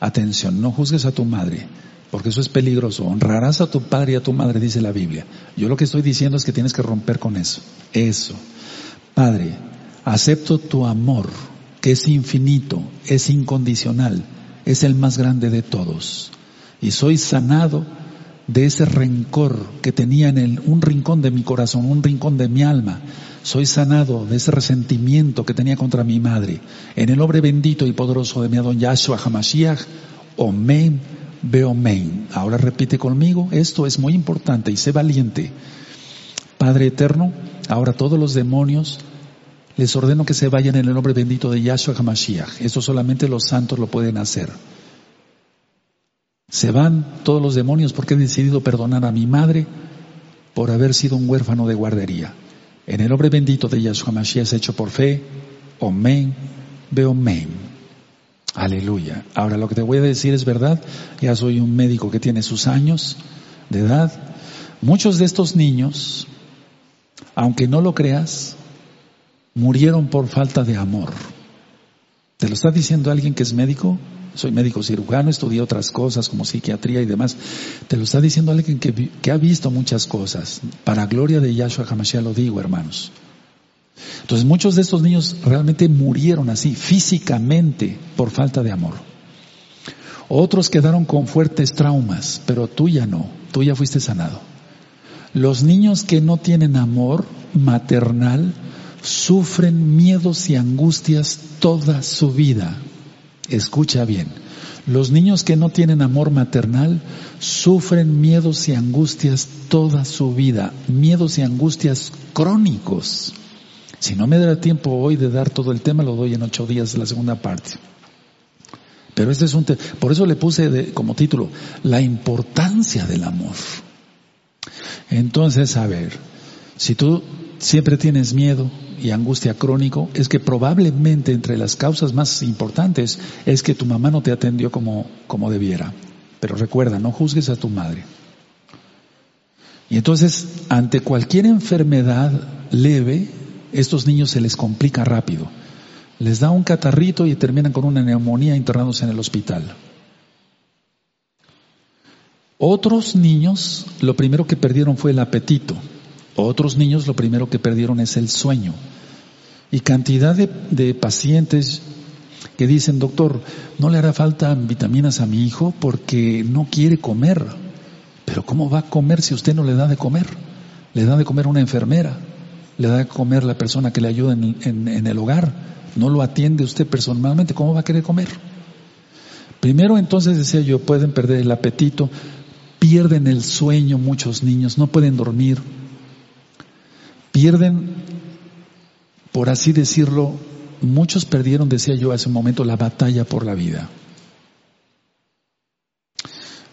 Atención, no juzgues a tu madre, porque eso es peligroso. Honrarás a tu padre y a tu madre, dice la Biblia. Yo lo que estoy diciendo es que tienes que romper con eso. Eso. Padre, acepto tu amor, que es infinito, es incondicional, es el más grande de todos. Y soy sanado de ese rencor que tenía en el, un rincón de mi corazón, un rincón de mi alma, soy sanado de ese resentimiento que tenía contra mi madre. En el nombre bendito y poderoso de mi Adón Yahshua Hamashiach, Omen, Beomen. Ahora repite conmigo, esto es muy importante y sé valiente. Padre eterno, ahora todos los demonios les ordeno que se vayan en el nombre bendito de Yahshua Hamashiach. Esto solamente los santos lo pueden hacer. Se van todos los demonios porque he decidido perdonar a mi madre por haber sido un huérfano de guardería. En el nombre bendito de Yahshua Mashiach hecho por fe. Omen, Beomen. Aleluya. Ahora lo que te voy a decir es verdad. Ya soy un médico que tiene sus años de edad. Muchos de estos niños, aunque no lo creas, murieron por falta de amor. ¿Te lo está diciendo alguien que es médico? Soy médico cirujano, estudié otras cosas como psiquiatría y demás. Te lo está diciendo alguien que, ha visto muchas cosas. Para gloria de Yahshua HaMashiach lo digo, hermanos. Entonces muchos de estos niños realmente murieron así, físicamente, por falta de amor. Otros quedaron con fuertes traumas, pero tú ya no, tú ya fuiste sanado. Los niños que no tienen amor maternal sufren miedos y angustias toda su vida. Escucha bien. Los niños que no tienen amor maternal sufren miedos y angustias toda su vida, miedos y angustias crónicos. Si no me da tiempo hoy de dar todo el tema, lo doy en ocho días la segunda parte. Pero este es un tema, por eso le puse como título, la importancia del amor. Entonces, a ver, si tú siempre tienes miedo, y angustia crónico es que probablemente entre las causas más importantes es que tu mamá no te atendió como, como debiera. Pero recuerda, no juzgues a tu madre. Y entonces, ante cualquier enfermedad leve, estos niños se les complica rápido. Les da un catarrito y terminan con una neumonía internados en el hospital. Otros niños, lo primero que perdieron fue el apetito. Otros niños lo primero que perdieron es el sueño. Y cantidad de, pacientes que dicen, doctor, no le hará falta vitaminas a mi hijo porque no quiere comer. Pero ¿cómo va a comer si usted no le da de comer? Le da de comer una enfermera. le da a comer la persona que le ayuda en, en el hogar, no lo atiende usted personalmente, ¿cómo va a querer comer? Primero entonces decía yo, pueden perder el apetito, pierden el sueño muchos niños, no pueden dormir, pierden, por así decirlo, muchos perdieron, decía yo hace un momento, la batalla por la vida.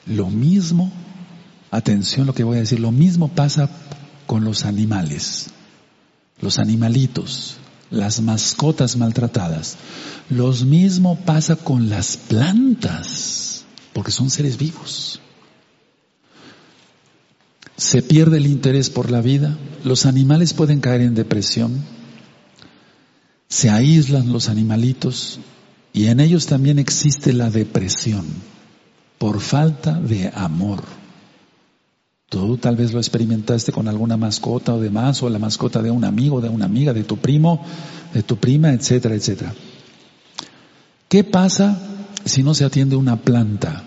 Lo mismo, atención lo que voy a decir, lo mismo pasa con los animales, los animalitos, las mascotas maltratadas. Lo mismo pasa con las plantas, porque son seres vivos. Se pierde el interés por la vida, los animales pueden caer en depresión, se aíslan los animalitos y en ellos también existe la depresión por falta de amor. Tú tal vez lo experimentaste con alguna mascota o demás, o la mascota de un amigo, de una amiga, de tu primo, de tu prima, etcétera, etcétera. ¿Qué pasa si no se atiende una planta?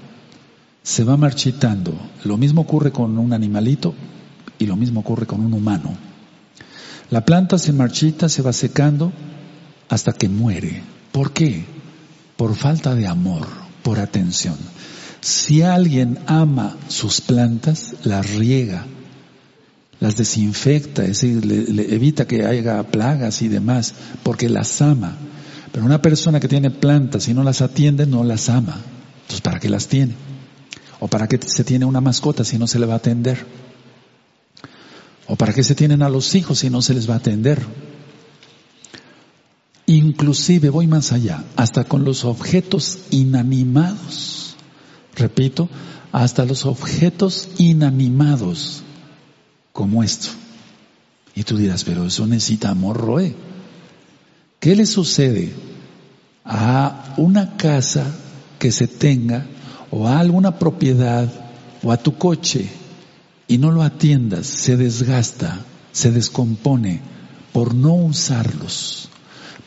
Se va marchitando. Lo mismo ocurre con un animalito y lo mismo ocurre con un humano. La planta se marchita, se va secando hasta que muere. ¿Por qué? Por falta de amor, por atención. Si alguien ama sus plantas, las riega, las desinfecta, es decir, le, evita que haya plagas y demás, porque las ama. Pero una persona que tiene plantas y no las atiende, no las ama. Entonces, ¿para qué las tiene? ¿O para qué se tiene una mascota si no se le va a atender? ¿O para qué se tienen a los hijos si no se les va a atender? Inclusive voy más allá, hasta con los objetos inanimados repito, hasta los objetos inanimados como esto. Y tú dirás, pero eso necesita amor, Roe. ¿Qué le sucede a una casa que se tenga o a alguna propiedad o a tu coche y no lo atiendas, se desgasta, se descompone por no usarlos,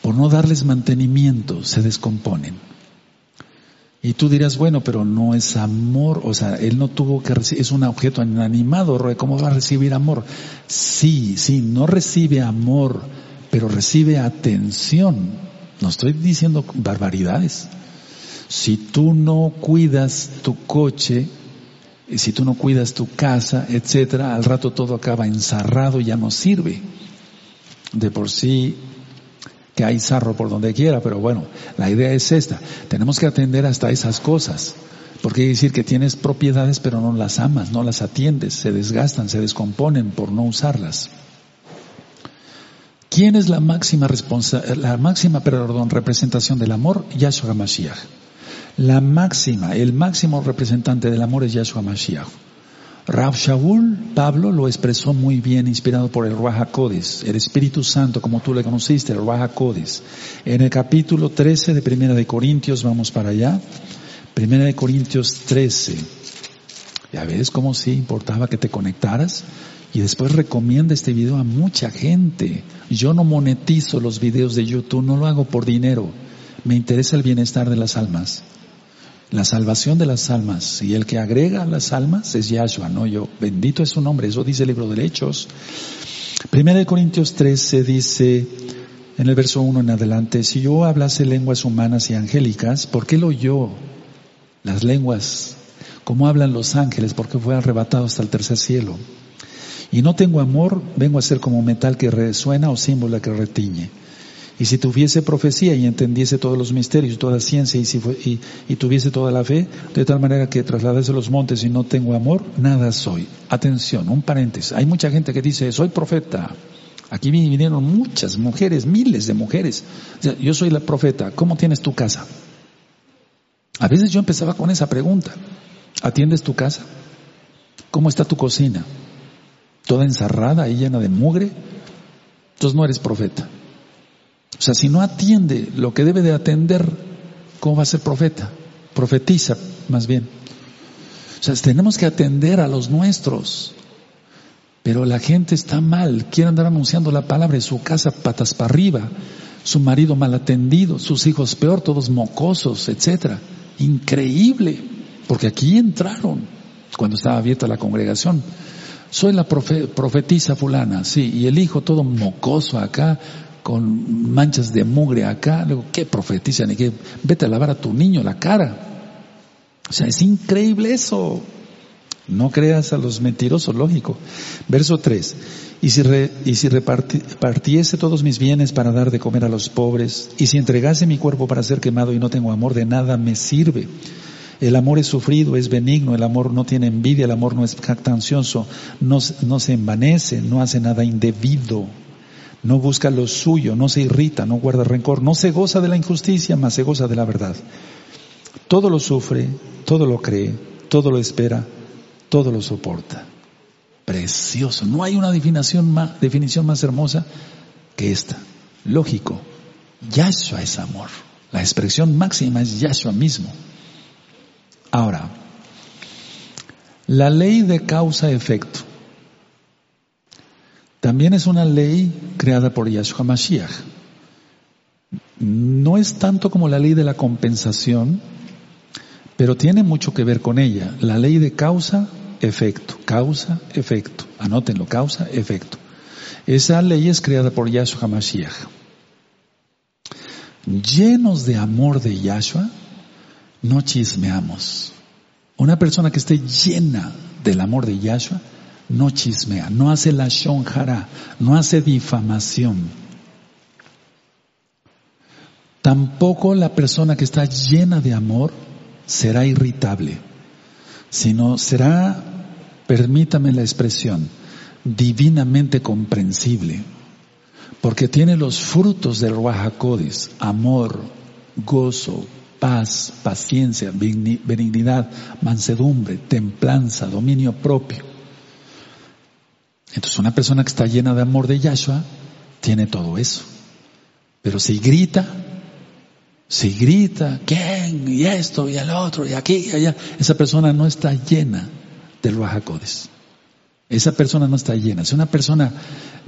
por no darles mantenimiento, se descomponen? Y tú dirás, bueno, pero no es amor, o sea, él no tuvo que recibir, es un objeto inanimado, ¿cómo va a recibir amor? Sí, sí, no recibe amor, pero recibe atención. No estoy diciendo barbaridades. Si tú no cuidas tu coche, si tú no cuidas tu casa, etcétera, al rato todo acaba ensarrado y ya no sirve. De por sí que hay zarro por donde quiera, pero bueno, la idea es esta. Tenemos que atender hasta esas cosas. Porque decir que tienes propiedades pero no las amas, no las atiendes, se desgastan, se descomponen por no usarlas. ¿Quién es la máxima responsa la máxima, perdón, representación del amor? Yahshua Mashiach. La máxima, el máximo representante del amor es Yahshua Mashiach. Rav Shaul, Pablo, lo expresó muy bien, inspirado por el Ruach HaKodes, el Espíritu Santo, como tú le conociste, el Ruach HaKodes. En el capítulo 13 de Primera de Corintios, vamos para allá. Primera de Corintios 13. Ya ves cómo sí importaba que te conectaras. Y después recomienda este video a mucha gente. Yo no monetizo los videos de YouTube, no lo hago por dinero. Me interesa el bienestar de las almas la salvación de las almas. Y el que agrega las almas es Yahshua, no yo. Bendito es su nombre, eso dice el libro de Hechos. Primera de Corintios 13 dice, en el verso 1 en adelante, si yo hablase lenguas humanas y angélicas, ¿por qué lo oyó? Las lenguas, como hablan los ángeles, porque fue arrebatado hasta el tercer cielo. Y no tengo amor, vengo a ser como metal que resuena o símbolo que retiñe. Y si tuviese profecía y entendiese todos los misterios, toda ciencia y, si y, tuviese toda la fe, de tal manera que trasladase los montes y no tengo amor, nada soy. Atención, un paréntesis. Hay mucha gente que dice, soy profeta. Aquí vinieron muchas mujeres, miles de mujeres. yo soy la profeta. ¿Cómo tienes tu casa? A veces yo empezaba con esa pregunta. ¿Atiendes tu casa? ¿Cómo está tu cocina? ¿Toda ensarrada y llena de mugre? Entonces no eres profeta. O sea, si no atiende lo que debe de atender, ¿cómo va a ser profeta? Profetiza, más bien. O sea, tenemos que atender a los nuestros. Pero la gente está mal, quiere andar anunciando la palabra en su casa patas para arriba, su marido mal atendido, sus hijos peor, todos mocosos, etcétera. Increíble, porque aquí entraron cuando estaba abierta la congregación. Soy la profetisa fulana, sí, y el hijo todo mocoso acá, con manchas de mugre acá. Luego, ¿qué profetiza? Ni que vete a lavar a tu niño la cara. O sea, es increíble eso. No creas a los mentirosos, lógico. Verso 3. Y si, y si repartiese todos mis bienes para dar de comer a los pobres, y si entregase mi cuerpo para ser quemado y no tengo amor, de nada me sirve. El amor es sufrido, es benigno, el amor no tiene envidia, el amor no es jactancioso, no, no se envanece, no hace nada indebido, no busca lo suyo, no se irrita, no guarda rencor, no se goza de la injusticia, más se goza de la verdad. Todo lo sufre, todo lo cree, todo lo espera, todo lo soporta. Precioso. No hay una definición más, definición más hermosa que esta. Lógico. Yahshua es amor. La expresión máxima es Yahshua mismo. Ahora, la ley de causa-efecto también es una ley creada por Yahshua Mashiach. No es tanto como la ley de la compensación, pero tiene mucho que ver con ella. La ley de causa efecto, causa, efecto. Anótenlo, causa, efecto. Esa ley es creada por Yahshua HaMashiach. Llenos de amor de Yahshua, no chismeamos. Una persona que esté llena del amor de Yahshua, no chismea, no hace la shonjara, no hace difamación. Tampoco la persona que está llena de amor será irritable, sino será permítame la expresión, divinamente comprensible, porque tiene los frutos del Ruajacodes, amor, gozo, paz, paciencia, benignidad, mansedumbre, templanza, dominio propio. Entonces una persona que está llena de amor de Yahshua tiene todo eso. Pero si grita, si grita, ¿quién? Y esto, y el otro, y aquí, y allá, esa persona no está llena del Bajacodes. Esa persona no está llena. Si una persona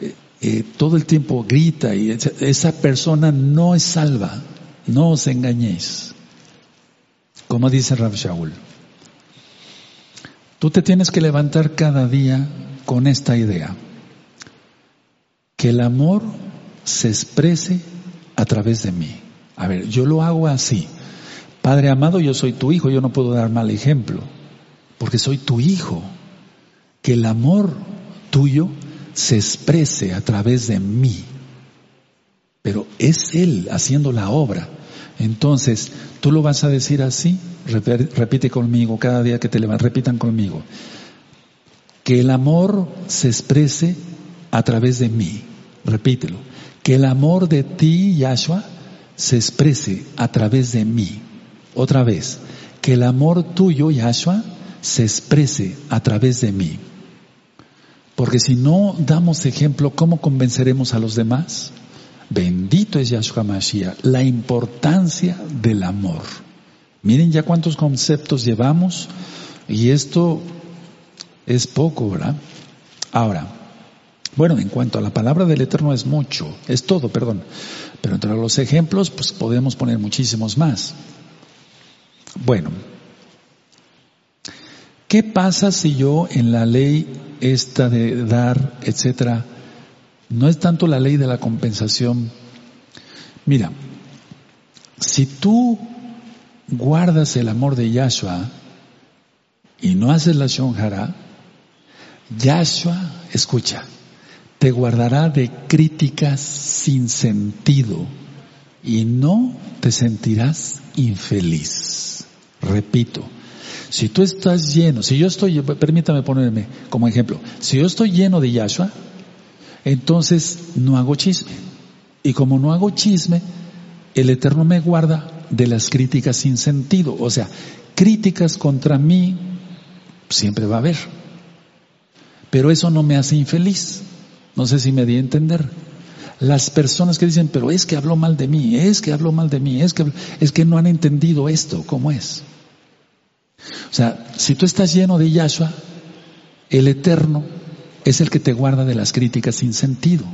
eh, eh, todo el tiempo grita y esa persona no es salva. No os engañéis. Como dice Rav Shaul. Tú te tienes que levantar cada día con esta idea. Que el amor se exprese a través de mí. A ver, yo lo hago así. Padre amado, yo soy tu hijo, yo no puedo dar mal ejemplo porque soy tu hijo. Que el amor tuyo se exprese a través de mí. Pero es Él haciendo la obra. Entonces, tú lo vas a decir así, repite conmigo, cada día que te levantas, repitan conmigo. Que el amor se exprese a través de mí. Repítelo. Que el amor de ti, Yahshua, se exprese a través de mí. Otra vez. Que el amor tuyo, Yahshua, se exprese a través de mí. Porque si no damos ejemplo, ¿cómo convenceremos a los demás? Bendito es Yahshua Mashiach, la importancia del amor. Miren ya cuántos conceptos llevamos y esto es poco, ¿verdad? Ahora, bueno, en cuanto a la palabra del Eterno es mucho, es todo, perdón. Pero entre los ejemplos, pues podemos poner muchísimos más. Bueno, ¿Qué pasa si yo en la ley esta de dar, etcétera, no es tanto la ley de la compensación? Mira, si tú guardas el amor de Yahshua y no haces la shonjara, Yahshua, escucha, te guardará de críticas sin sentido y no te sentirás infeliz. Repito, si tú estás lleno, si yo estoy, permítame ponerme como ejemplo, si yo estoy lleno de Yahshua, entonces no hago chisme. Y como no hago chisme, el Eterno me guarda de las críticas sin sentido. O sea, críticas contra mí siempre va a haber. Pero eso no me hace infeliz. No sé si me di a entender. Las personas que dicen, pero es que habló mal de mí, es que habló mal de mí, es que, es que no han entendido esto, ¿cómo es? O sea, si tú estás lleno de Yahshua, el Eterno es el que te guarda de las críticas sin sentido.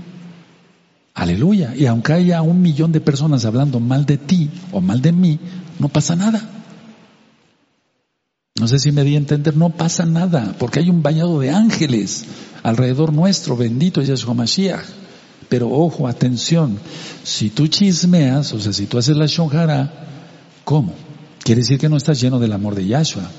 Aleluya. Y aunque haya un millón de personas hablando mal de ti o mal de mí, no pasa nada. No sé si me di a entender, no pasa nada, porque hay un bañado de ángeles alrededor nuestro, bendito Yeshua Mashiach. Pero ojo, atención, si tú chismeas, o sea, si tú haces la shonjara, ¿cómo? Quiere decir que no estás lleno del amor de Yahshua.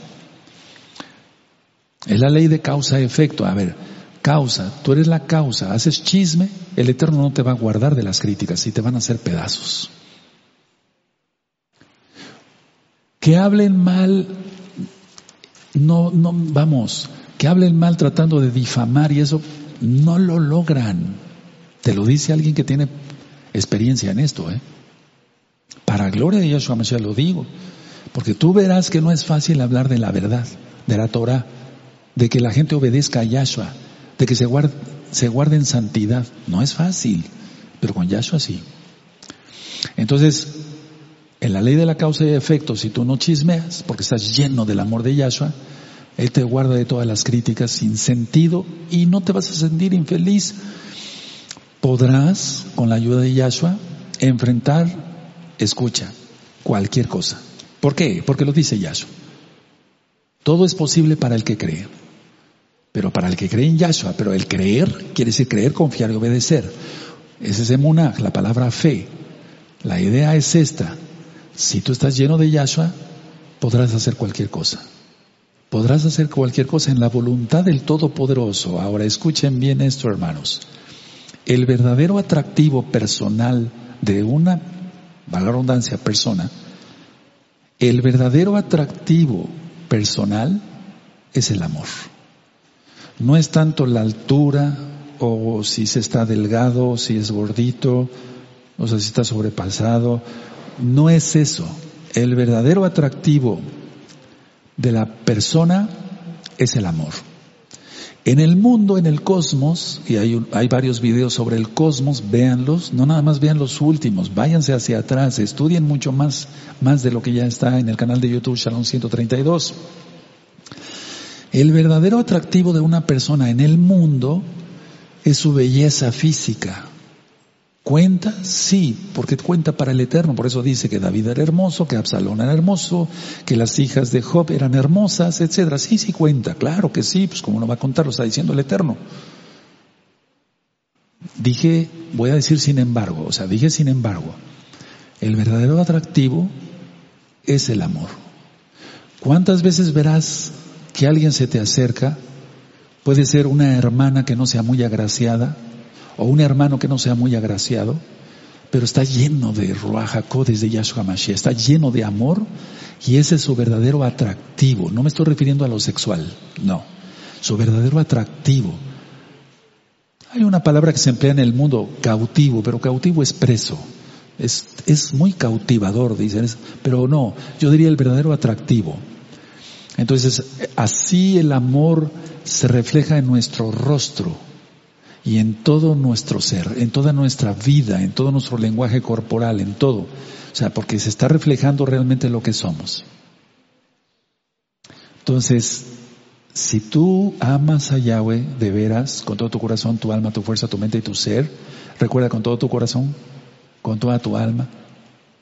Es la ley de causa-efecto. A ver, causa, tú eres la causa, haces chisme, el Eterno no te va a guardar de las críticas y te van a hacer pedazos. Que hablen mal, no, no, vamos, que hablen mal tratando de difamar y eso, no lo logran. Te lo dice alguien que tiene experiencia en esto, ¿eh? Para gloria de Yahshua Mashiach lo digo. Porque tú verás que no es fácil hablar de la verdad, de la Torah, de que la gente obedezca a Yahshua, de que se guarde, se guarde en santidad. No es fácil, pero con Yahshua sí. Entonces, en la ley de la causa y efecto, si tú no chismeas, porque estás lleno del amor de Yahshua, Él te guarda de todas las críticas sin sentido y no te vas a sentir infeliz. Podrás, con la ayuda de Yahshua, enfrentar, escucha, cualquier cosa. ¿Por qué? Porque lo dice Yahshua. Todo es posible para el que cree. Pero para el que cree en Yahshua, pero el creer quiere decir creer, confiar y obedecer. Ese es emunah, la palabra fe. La idea es esta. Si tú estás lleno de Yahshua, podrás hacer cualquier cosa. Podrás hacer cualquier cosa en la voluntad del Todopoderoso. Ahora escuchen bien esto, hermanos. El verdadero atractivo personal de una, valga redundancia, persona, el verdadero atractivo personal es el amor. No es tanto la altura o si se está delgado, si es gordito, o si está sobrepasado. No es eso. El verdadero atractivo de la persona es el amor. En el mundo, en el cosmos, y hay, varios videos sobre el cosmos, véanlos, no nada más vean los últimos, váyanse hacia atrás, estudien mucho más, más de lo que ya está en el canal de YouTube Shalom 132. El verdadero atractivo de una persona en el mundo es su belleza física, ¿Cuenta? Sí, porque cuenta para el Eterno. Por eso dice que David era hermoso, que Absalón era hermoso, que las hijas de Job eran hermosas, etcétera. Sí, sí cuenta, claro que sí, pues como no va a contar, lo está diciendo el Eterno. Dije, voy a decir sin embargo, o sea, dije sin embargo, el verdadero atractivo es el amor. ¿Cuántas veces verás que alguien se te acerca? Puede ser una hermana que no sea muy agraciada, o un hermano que no sea muy agraciado, pero está lleno de Ruach desde Yahshua Mashiach, está lleno de amor y ese es su verdadero atractivo. No me estoy refiriendo a lo sexual, no, su verdadero atractivo. Hay una palabra que se emplea en el mundo, cautivo, pero cautivo es preso. Es, es muy cautivador, dicen, pero no, yo diría el verdadero atractivo. Entonces, así el amor se refleja en nuestro rostro y en todo nuestro ser, en toda nuestra vida, en todo nuestro lenguaje corporal, en todo. O sea, porque se está reflejando realmente lo que somos. Entonces, si tú amas a Yahweh de veras, con todo tu corazón, tu alma, tu fuerza, tu mente y tu ser, recuerda con todo tu corazón, con toda tu alma.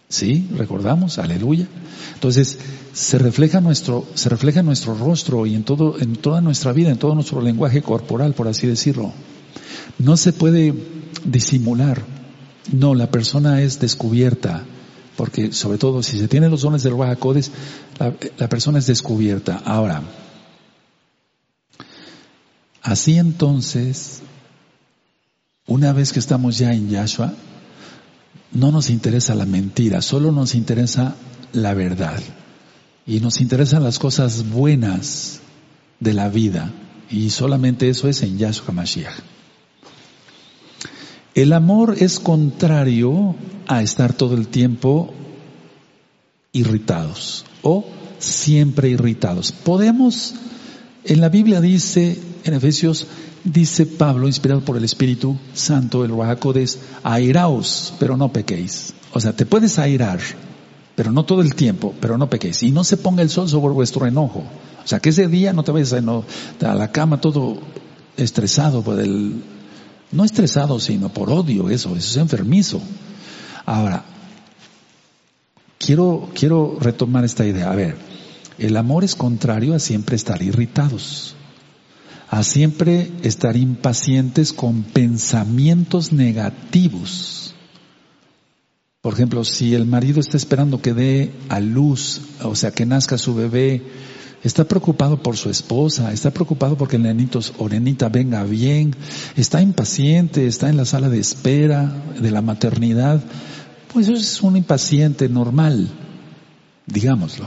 Sí, recordamos, aleluya. Entonces, se refleja nuestro, se refleja nuestro rostro y en todo, en toda nuestra vida, en todo nuestro lenguaje corporal, por así decirlo. No se puede disimular. No, la persona es descubierta. Porque sobre todo si se tienen los dones del Ruach la, la persona es descubierta. Ahora, así entonces, una vez que estamos ya en Yahshua, no nos interesa la mentira, solo nos interesa la verdad. Y nos interesan las cosas buenas de la vida. Y solamente eso es en Yahshua Mashiach. El amor es contrario a estar todo el tiempo irritados o siempre irritados. Podemos, en la Biblia dice, en Efesios, dice Pablo, inspirado por el Espíritu Santo, el Ruajacodes, airaos, pero no pequéis. O sea, te puedes airar, pero no todo el tiempo, pero no pequéis. Y no se ponga el sol sobre vuestro enojo. O sea, que ese día no te vayas a, a la cama todo estresado por el no estresado, sino por odio, eso, eso es enfermizo. Ahora, quiero, quiero retomar esta idea. A ver, El amor es contrario a siempre estar irritados, a siempre estar impacientes con pensamientos negativos. Por ejemplo, si el marido está esperando que dé a luz, o sea, que nazca su bebé, está preocupado por su esposa, está preocupado porque el nenito o nenita venga bien, está impaciente, está en la sala de espera de la maternidad, pues es un impaciente normal, digámoslo.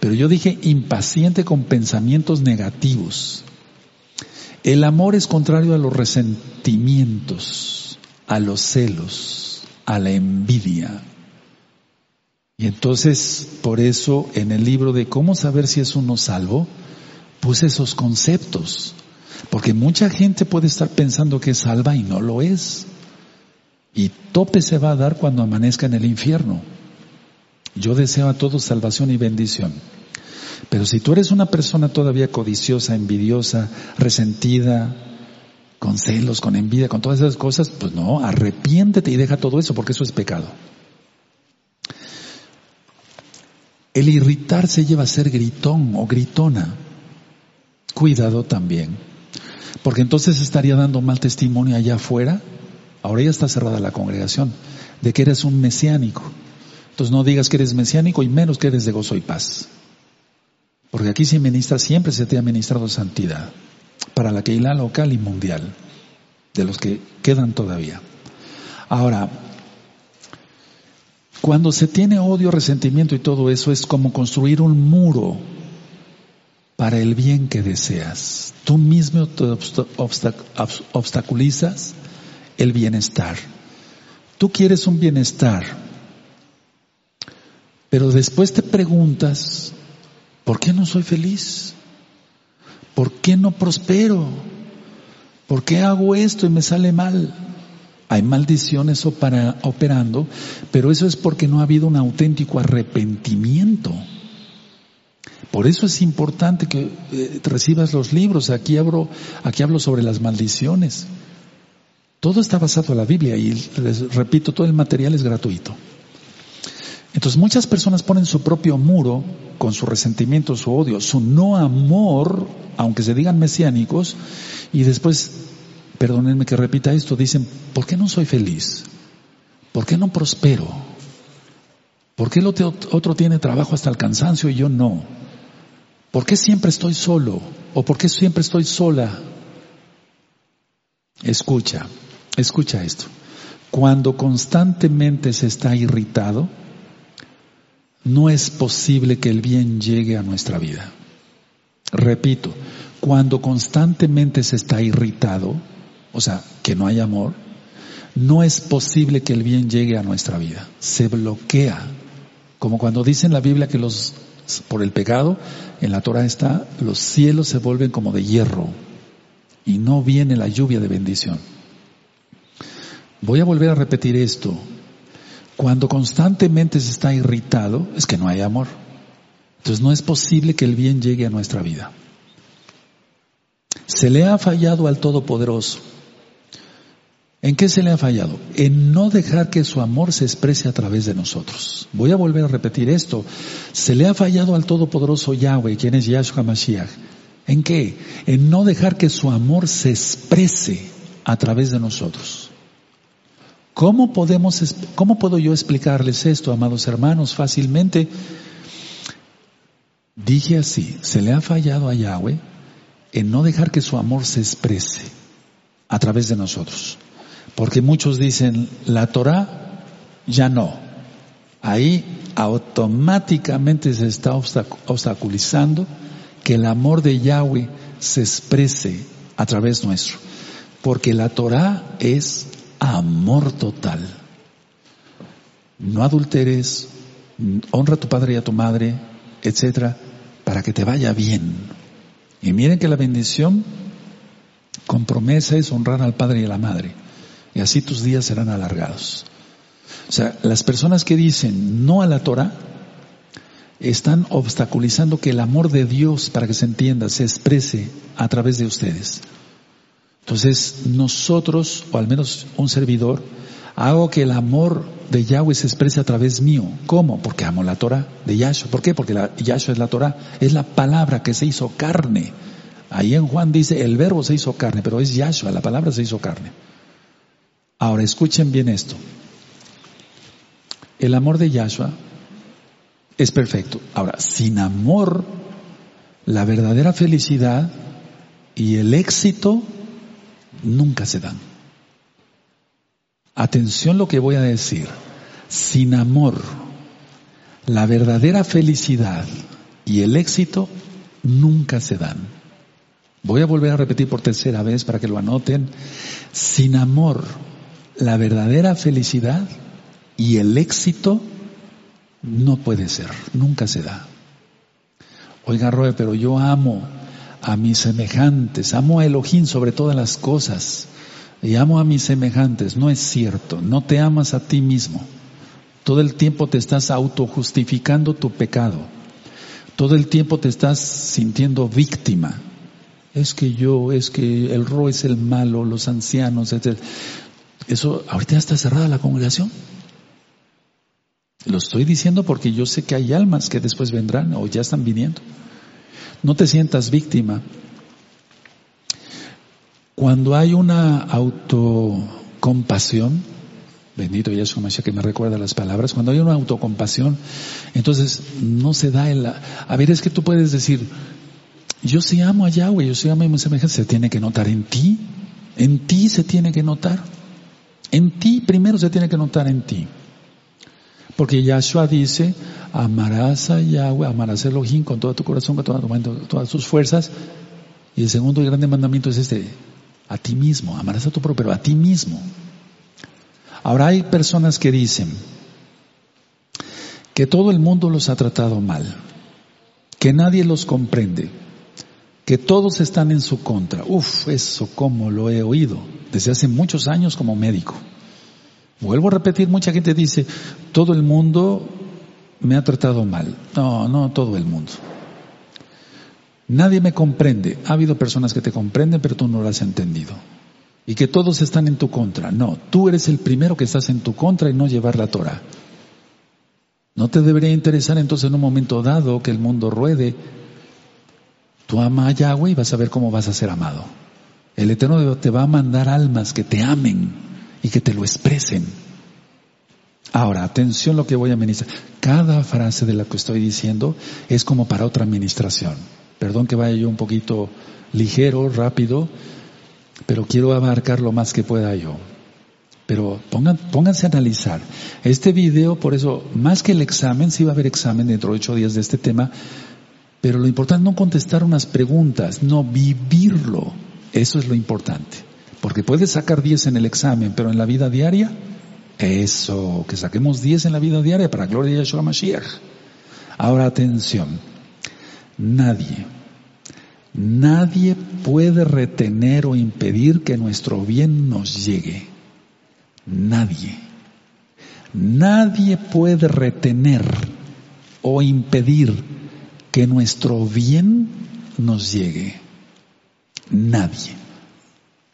Pero yo dije impaciente con pensamientos negativos. El amor es contrario a los resentimientos, a los celos, a la envidia. Y entonces, por eso, en el libro de cómo saber si es uno salvo, puse esos conceptos. Porque mucha gente puede estar pensando que es salva y no lo es. Y tope se va a dar cuando amanezca en el infierno. Yo deseo a todos salvación y bendición. Pero si tú eres una persona todavía codiciosa, envidiosa, resentida, con celos, con envidia, con todas esas cosas, pues no, arrepiéntete y deja todo eso porque eso es pecado. El irritarse lleva a ser gritón o gritona. Cuidado también. Porque entonces estaría dando mal testimonio allá afuera. Ahora ya está cerrada la congregación. De que eres un mesiánico. Entonces no digas que eres mesiánico y menos que eres de gozo y paz. Porque aquí se ministra, siempre se te ha ministrado santidad. Para la Keilah local y mundial. De los que quedan todavía. Ahora, cuando se tiene odio, resentimiento y todo eso es como construir un muro para el bien que deseas. Tú mismo te obstaculizas el bienestar. Tú quieres un bienestar, pero después te preguntas, ¿por qué no soy feliz? ¿Por qué no prospero? ¿Por qué hago esto y me sale mal? Hay maldiciones operando, pero eso es porque no ha habido un auténtico arrepentimiento. Por eso es importante que eh, recibas los libros. Aquí hablo, aquí hablo sobre las maldiciones. Todo está basado en la Biblia y les repito, todo el material es gratuito. Entonces muchas personas ponen su propio muro con su resentimiento, su odio, su no amor, aunque se digan mesiánicos, y después perdónenme que repita esto, dicen, ¿por qué no soy feliz? ¿Por qué no prospero? ¿Por qué el otro tiene trabajo hasta el cansancio y yo no? ¿Por qué siempre estoy solo? ¿O por qué siempre estoy sola? Escucha, escucha esto. Cuando constantemente se está irritado, no es posible que el bien llegue a nuestra vida. Repito, cuando constantemente se está irritado, o sea, que no hay amor, no es posible que el bien llegue a nuestra vida. Se bloquea. Como cuando dice en la Biblia que los, por el pecado, en la Torah está, los cielos se vuelven como de hierro y no viene la lluvia de bendición. Voy a volver a repetir esto. Cuando constantemente se está irritado, es que no hay amor. Entonces no es posible que el bien llegue a nuestra vida. Se le ha fallado al Todopoderoso ¿En qué se le ha fallado? En no dejar que su amor se exprese a través de nosotros. Voy a volver a repetir esto. Se le ha fallado al Todopoderoso Yahweh, quien es Yahshua Mashiach. ¿En qué? En no dejar que su amor se exprese a través de nosotros. ¿Cómo podemos, cómo puedo yo explicarles esto, amados hermanos, fácilmente? Dije así, se le ha fallado a Yahweh en no dejar que su amor se exprese a través de nosotros. Porque muchos dicen, la Torah ya no. Ahí automáticamente se está obstaculizando que el amor de Yahweh se exprese a través nuestro. Porque la Torah es amor total. No adulteres, honra a tu padre y a tu madre, etcétera, para que te vaya bien. Y miren que la bendición con promesa es honrar al padre y a la madre y así tus días serán alargados. O sea, las personas que dicen no a la Torah están obstaculizando que el amor de Dios, para que se entienda, se exprese a través de ustedes. Entonces, nosotros, o al menos un servidor, Hago que el amor de Yahweh se exprese a través mío. ¿Cómo? Porque amo la Torah de Yahshua. ¿Por qué? Porque la, Yahshua es la Torah. Es la palabra que se hizo carne. Ahí en Juan dice, el verbo se hizo carne, pero es Yahshua, la palabra se hizo carne. Ahora escuchen bien esto. El amor de Yahshua es perfecto. Ahora, sin amor, la verdadera felicidad y el éxito nunca se dan. Atención lo que voy a decir. Sin amor, la verdadera felicidad y el éxito nunca se dan. Voy a volver a repetir por tercera vez para que lo anoten. Sin amor, la verdadera felicidad y el éxito no puede ser, nunca se da. Oiga, Roe, pero yo amo a mis semejantes, amo a Elohim sobre todas las cosas y amo a mis semejantes. No es cierto, no te amas a ti mismo. Todo el tiempo te estás autojustificando tu pecado. Todo el tiempo te estás sintiendo víctima. Es que yo, es que el Ro es el malo, los ancianos, etc. Eso, ahorita ya está cerrada la congregación. Lo estoy diciendo porque yo sé que hay almas que después vendrán o ya están viniendo. No te sientas víctima. Cuando hay una autocompasión, bendito Yeshua Mashiach que me recuerda las palabras, cuando hay una autocompasión, entonces no se da el... A ver, es que tú puedes decir, yo sí amo a Yahweh, yo sí amo a mi semejanza, se tiene que notar en ti, en ti se tiene que notar, en ti primero se tiene que notar en ti. Porque Yahshua dice, amarás a Yahweh, amarás a Elohim con todo tu corazón, con todas tus fuerzas. Y el segundo y grande mandamiento es este, a ti mismo, amarás a tu propio, pero a ti mismo. Ahora hay personas que dicen que todo el mundo los ha tratado mal, que nadie los comprende, que todos están en su contra. Uf, eso como lo he oído desde hace muchos años como médico. Vuelvo a repetir, mucha gente dice, todo el mundo me ha tratado mal. No, no todo el mundo. Nadie me comprende. Ha habido personas que te comprenden, pero tú no lo has entendido. Y que todos están en tu contra. No, tú eres el primero que estás en tu contra y no llevar la Torah. No te debería interesar entonces en un momento dado que el mundo ruede. Tú ama a Yahweh y vas a ver cómo vas a ser amado. El Eterno te va a mandar almas que te amen y que te lo expresen. Ahora, atención lo que voy a ministrar. Cada frase de la que estoy diciendo es como para otra administración. Perdón que vaya yo un poquito ligero, rápido, pero quiero abarcar lo más que pueda yo. Pero pongan, pónganse a analizar. Este video, por eso, más que el examen, sí va a haber examen dentro de ocho días de este tema, pero lo importante es no contestar unas preguntas, no vivirlo. Eso es lo importante. Porque puedes sacar 10 en el examen, pero en la vida diaria, eso, que saquemos 10 en la vida diaria para gloria de Yahshua Mashiach. Ahora atención, nadie, nadie puede retener o impedir que nuestro bien nos llegue. Nadie. Nadie puede retener o impedir que nuestro bien nos llegue. Nadie.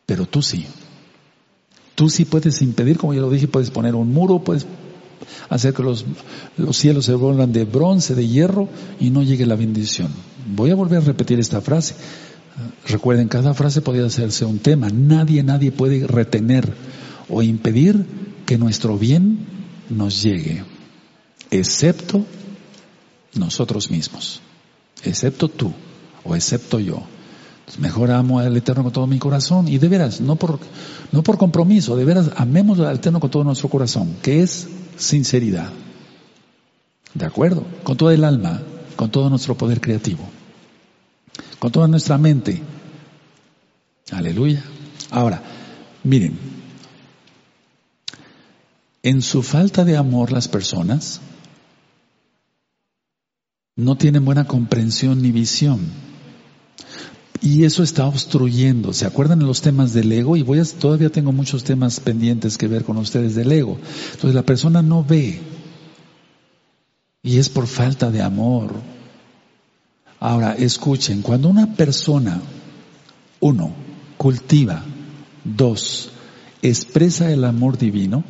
Pero tú sí. Tú sí puedes impedir, como ya lo dije, puedes poner un muro, puedes hacer que los, los cielos se vuelvan de bronce, de hierro y no llegue la bendición. Voy a volver a repetir esta frase. Recuerden, cada frase podría hacerse un tema. Nadie, nadie puede retener o impedir que nuestro bien nos llegue, excepto nosotros mismos, excepto tú o excepto yo. Mejor amo al Eterno con todo mi corazón y de veras, no por, no por compromiso, de veras amemos al Eterno con todo nuestro corazón, que es sinceridad. ¿De acuerdo? Con todo el alma, con todo nuestro poder creativo, con toda nuestra mente. Aleluya. Ahora, miren, en su falta de amor las personas no tienen buena comprensión ni visión. Y eso está obstruyendo. ¿Se acuerdan de los temas del ego? Y voy a, todavía tengo muchos temas pendientes que ver con ustedes del ego. Entonces la persona no ve. Y es por falta de amor. Ahora, escuchen, cuando una persona, uno, cultiva, dos, expresa el amor divino,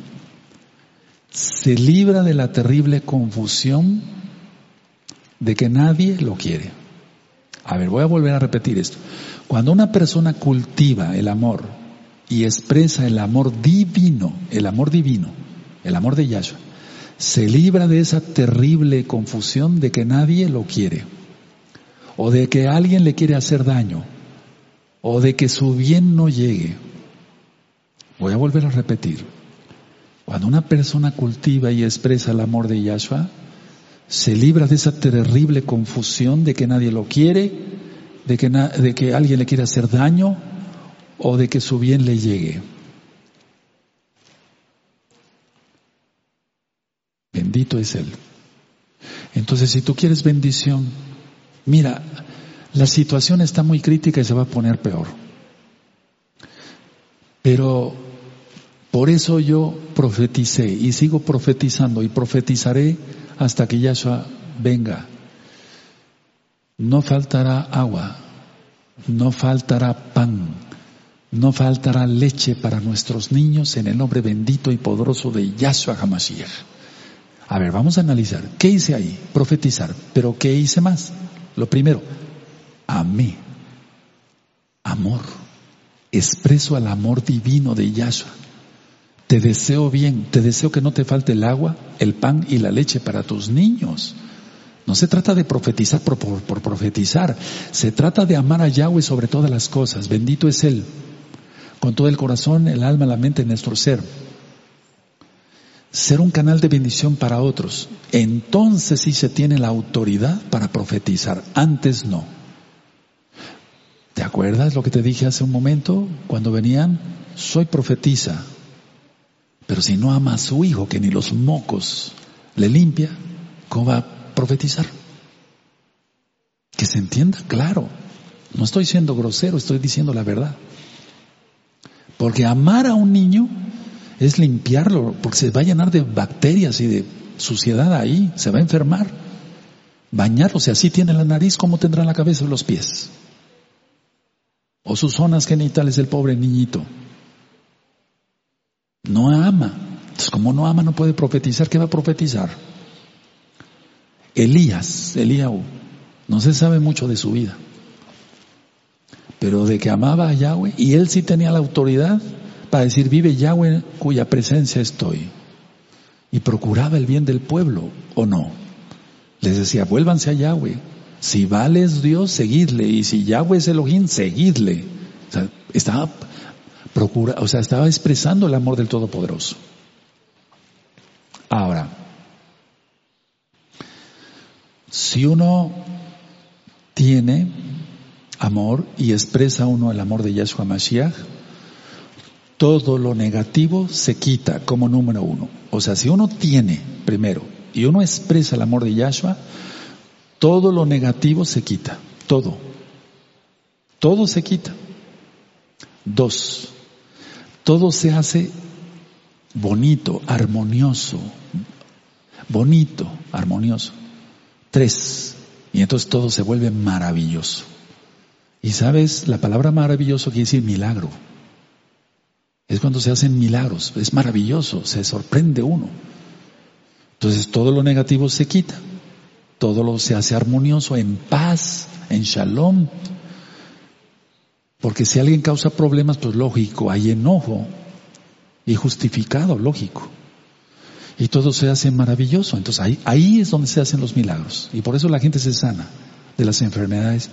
se libra de la terrible confusión de que nadie lo quiere. A ver, voy a volver a repetir esto. Cuando una persona cultiva el amor y expresa el amor divino, el amor divino, el amor de Yahshua, se libra de esa terrible confusión de que nadie lo quiere, o de que alguien le quiere hacer daño, o de que su bien no llegue. Voy a volver a repetir. Cuando una persona cultiva y expresa el amor de Yahshua, se libra de esa terrible confusión de que nadie lo quiere, de que, alguien le quiere hacer daño o de que su bien le llegue. Bendito es Él. Entonces, si tú quieres bendición, mira, la situación está muy crítica y se va a poner peor. Pero por eso yo profeticé y sigo profetizando y profetizaré hasta que Yahshua venga. No faltará agua, no faltará pan, no faltará leche para nuestros niños en el nombre bendito y poderoso de Yahshua HaMashiach. A ver, vamos a analizar. ¿Qué hice ahí? Profetizar. Pero ¿qué hice más? Lo primero, amé. Amor. Expreso al amor divino de Yahshua. Te deseo bien, te deseo que no te falte el agua, el pan y la leche para tus niños. No se trata de profetizar por, profetizar, se trata de amar a Yahweh sobre todas las cosas. Bendito es Él, con todo el corazón, el alma, la mente, nuestro ser. Ser un canal de bendición para otros. Entonces sí se tiene la autoridad para profetizar, antes no. ¿Te acuerdas lo que te dije hace un momento cuando venían? Soy profetiza. Pero si no ama a su hijo, que ni los mocos le limpia, ¿cómo va a profetizar? Que se entienda, claro. No estoy siendo grosero, estoy diciendo la verdad. Porque amar a un niño es limpiarlo, porque se va a llenar de bacterias y de suciedad ahí, se va a enfermar. Bañarlo, si así tiene la nariz, ¿cómo tendrá la cabeza y los pies? O sus zonas genitales el pobre niñito. No ama. Entonces, como no ama, no puede profetizar. ¿Qué va a profetizar? Elías, Eliahu, no se sabe mucho de su vida. Pero de que amaba a Yahweh, y él sí tenía la autoridad para decir, vive Yahweh cuya presencia estoy. Y procuraba el bien del pueblo, ¿o no? Les decía, vuélvanse a Yahweh. Si vale es Dios, seguidle. Y si Yahweh es Elohim, seguidle. O sea, estaba procura, o sea, estaba expresando el amor del Todopoderoso. Ahora, si uno tiene amor y expresa uno el amor de Yahshua Mashiach, todo lo negativo se quita como número uno. O sea, si uno tiene primero y uno expresa el amor de Yahshua, todo lo negativo se quita, todo. Todo se quita. Dos, todo se hace bonito, armonioso, bonito, armonioso. Tres, y entonces todo se vuelve maravilloso. Y sabes, la palabra maravilloso quiere decir milagro. Es cuando se hacen milagros, es maravilloso, se sorprende uno. Entonces todo lo negativo se quita, todo lo se hace armonioso, en paz, en shalom, porque si alguien causa problemas, pues lógico, hay enojo y justificado, lógico. Y todo se hace maravilloso. Entonces ahí, ahí es donde se hacen los milagros. Y por eso la gente se sana de las enfermedades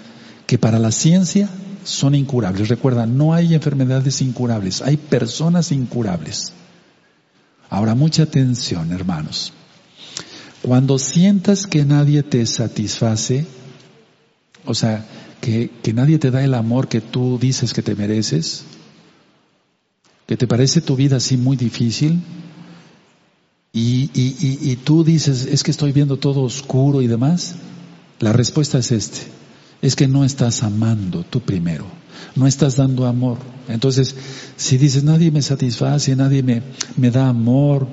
que para la ciencia son incurables. Recuerda, no hay enfermedades incurables, hay personas incurables. Ahora, mucha atención, hermanos. Cuando sientas que nadie te satisface, o sea, que, nadie te da el amor que tú dices que te mereces, que te parece tu vida así muy difícil, y, y, tú dices, es que estoy viendo todo oscuro y demás, la respuesta es este, es que no estás amando tú primero, no estás dando amor. Entonces, si dices, nadie me satisface, nadie me, me da amor,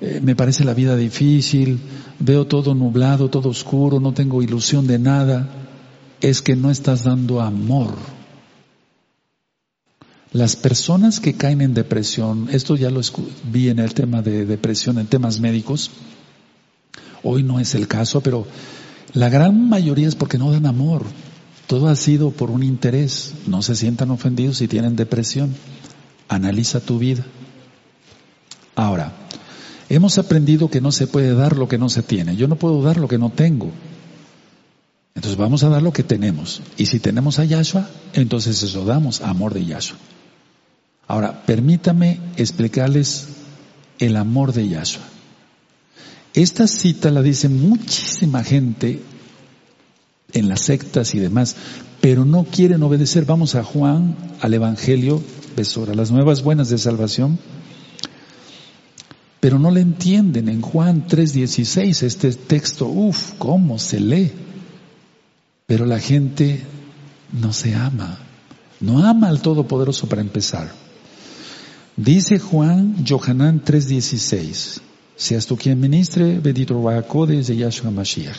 eh, me parece la vida difícil, veo todo nublado, todo oscuro, no tengo ilusión de nada, es que no estás dando amor. Las personas que caen en depresión, esto ya lo vi en el tema de depresión, en temas médicos, hoy no es el caso, pero la gran mayoría es porque no dan amor. Todo ha sido por un interés. No se sientan ofendidos si tienen depresión. Analiza tu vida. Ahora, hemos aprendido que no se puede dar lo que no se tiene. Yo no puedo dar lo que no tengo. Entonces vamos a dar lo que tenemos. Y si tenemos a Yahshua, entonces eso damos, amor de Yahshua. Ahora, permítame explicarles el amor de Yahshua. Esta cita la dice muchísima gente en las sectas y demás, pero no quieren obedecer. Vamos a Juan, al Evangelio, besora, las nuevas buenas de salvación, pero no le entienden. En Juan 3:16 este texto, uff, cómo se lee. Pero la gente no se ama. No ama al Todopoderoso para empezar. Dice Juan, Johanán 3:16, seas tú quien ministre, bendito Codes de Yahshua Mashiach.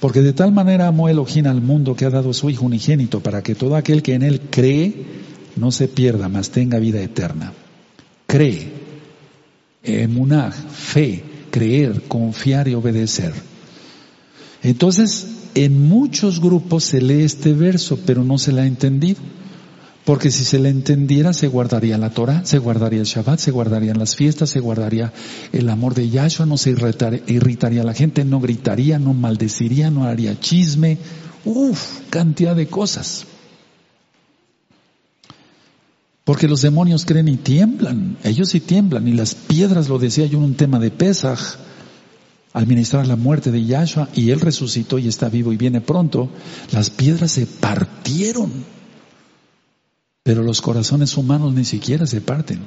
Porque de tal manera amó Elohim al mundo que ha dado su Hijo unigénito para que todo aquel que en él cree no se pierda, mas tenga vida eterna. Cree, emunah, fe, creer, confiar y obedecer. Entonces, en muchos grupos se lee este verso, pero no se le ha entendido. Porque si se le entendiera, se guardaría la Torah, se guardaría el Shabbat, se guardarían las fiestas, se guardaría el amor de Yahshua, no se irritaría a la gente, no gritaría, no maldeciría, no haría chisme. Uf, cantidad de cosas. Porque los demonios creen y tiemblan, ellos sí tiemblan, y las piedras, lo decía yo en un tema de Pesach, al ministrar la muerte de Yahshua y él resucitó y está vivo y viene pronto, las piedras se partieron. Pero los corazones humanos ni siquiera se parten.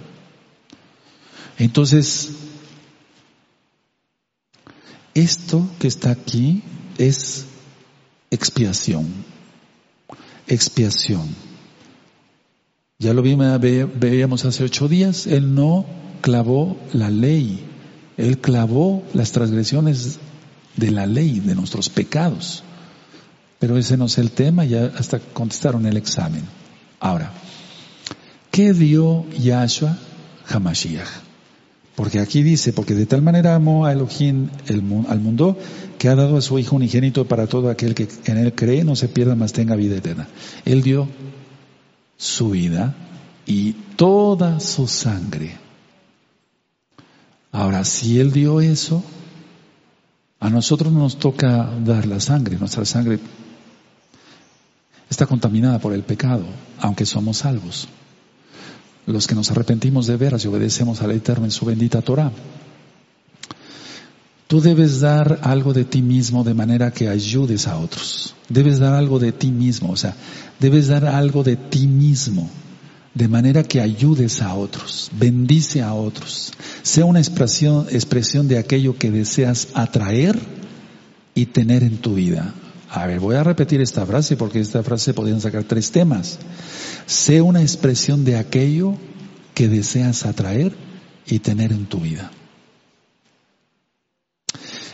Entonces, esto que está aquí es expiación. Expiación. Ya lo veíamos hace ocho días, Él no clavó la ley él clavó las transgresiones de la ley, de nuestros pecados. Pero ese no es el tema, ya hasta contestaron el examen. Ahora, ¿qué dio Yahshua Hamashiach? Porque aquí dice, porque de tal manera amó a Elohim al mundo que ha dado a su Hijo unigénito para todo aquel que en él cree, no se pierda, más tenga vida eterna. Él dio su vida y toda su sangre Ahora, si Él dio eso, a nosotros nos toca dar la sangre. Nuestra sangre está contaminada por el pecado, aunque somos salvos. Los que nos arrepentimos de veras y obedecemos al Eterno en su bendita Torah. Tú debes dar algo de ti mismo de manera que ayudes a otros. Debes dar algo de ti mismo, o sea, debes dar algo de ti mismo de manera que ayudes a otros, bendice a otros, sea una expresión, de aquello que deseas atraer y tener en tu vida. A ver, voy a repetir esta frase porque esta frase podrían sacar tres temas. Sea una expresión de aquello que deseas atraer y tener en tu vida.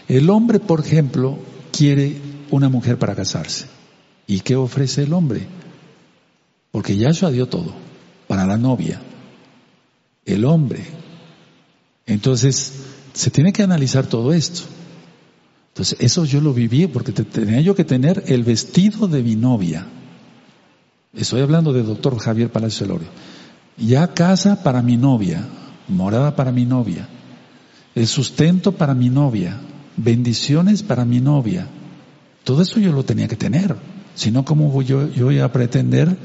El hombre, por ejemplo, quiere una mujer para casarse. ¿Y qué ofrece el hombre? Porque Yahshua dio todo para la novia, el hombre. Entonces, se tiene que analizar todo esto. Entonces, eso yo lo viví porque tenía yo que tener el vestido de mi novia. Estoy hablando de doctor Javier Palacio Elorio. Ya casa para mi novia, morada para mi novia, el sustento para mi novia, bendiciones para mi novia. Todo eso yo lo tenía que tener. Si no, ¿cómo voy yo, voy a pretender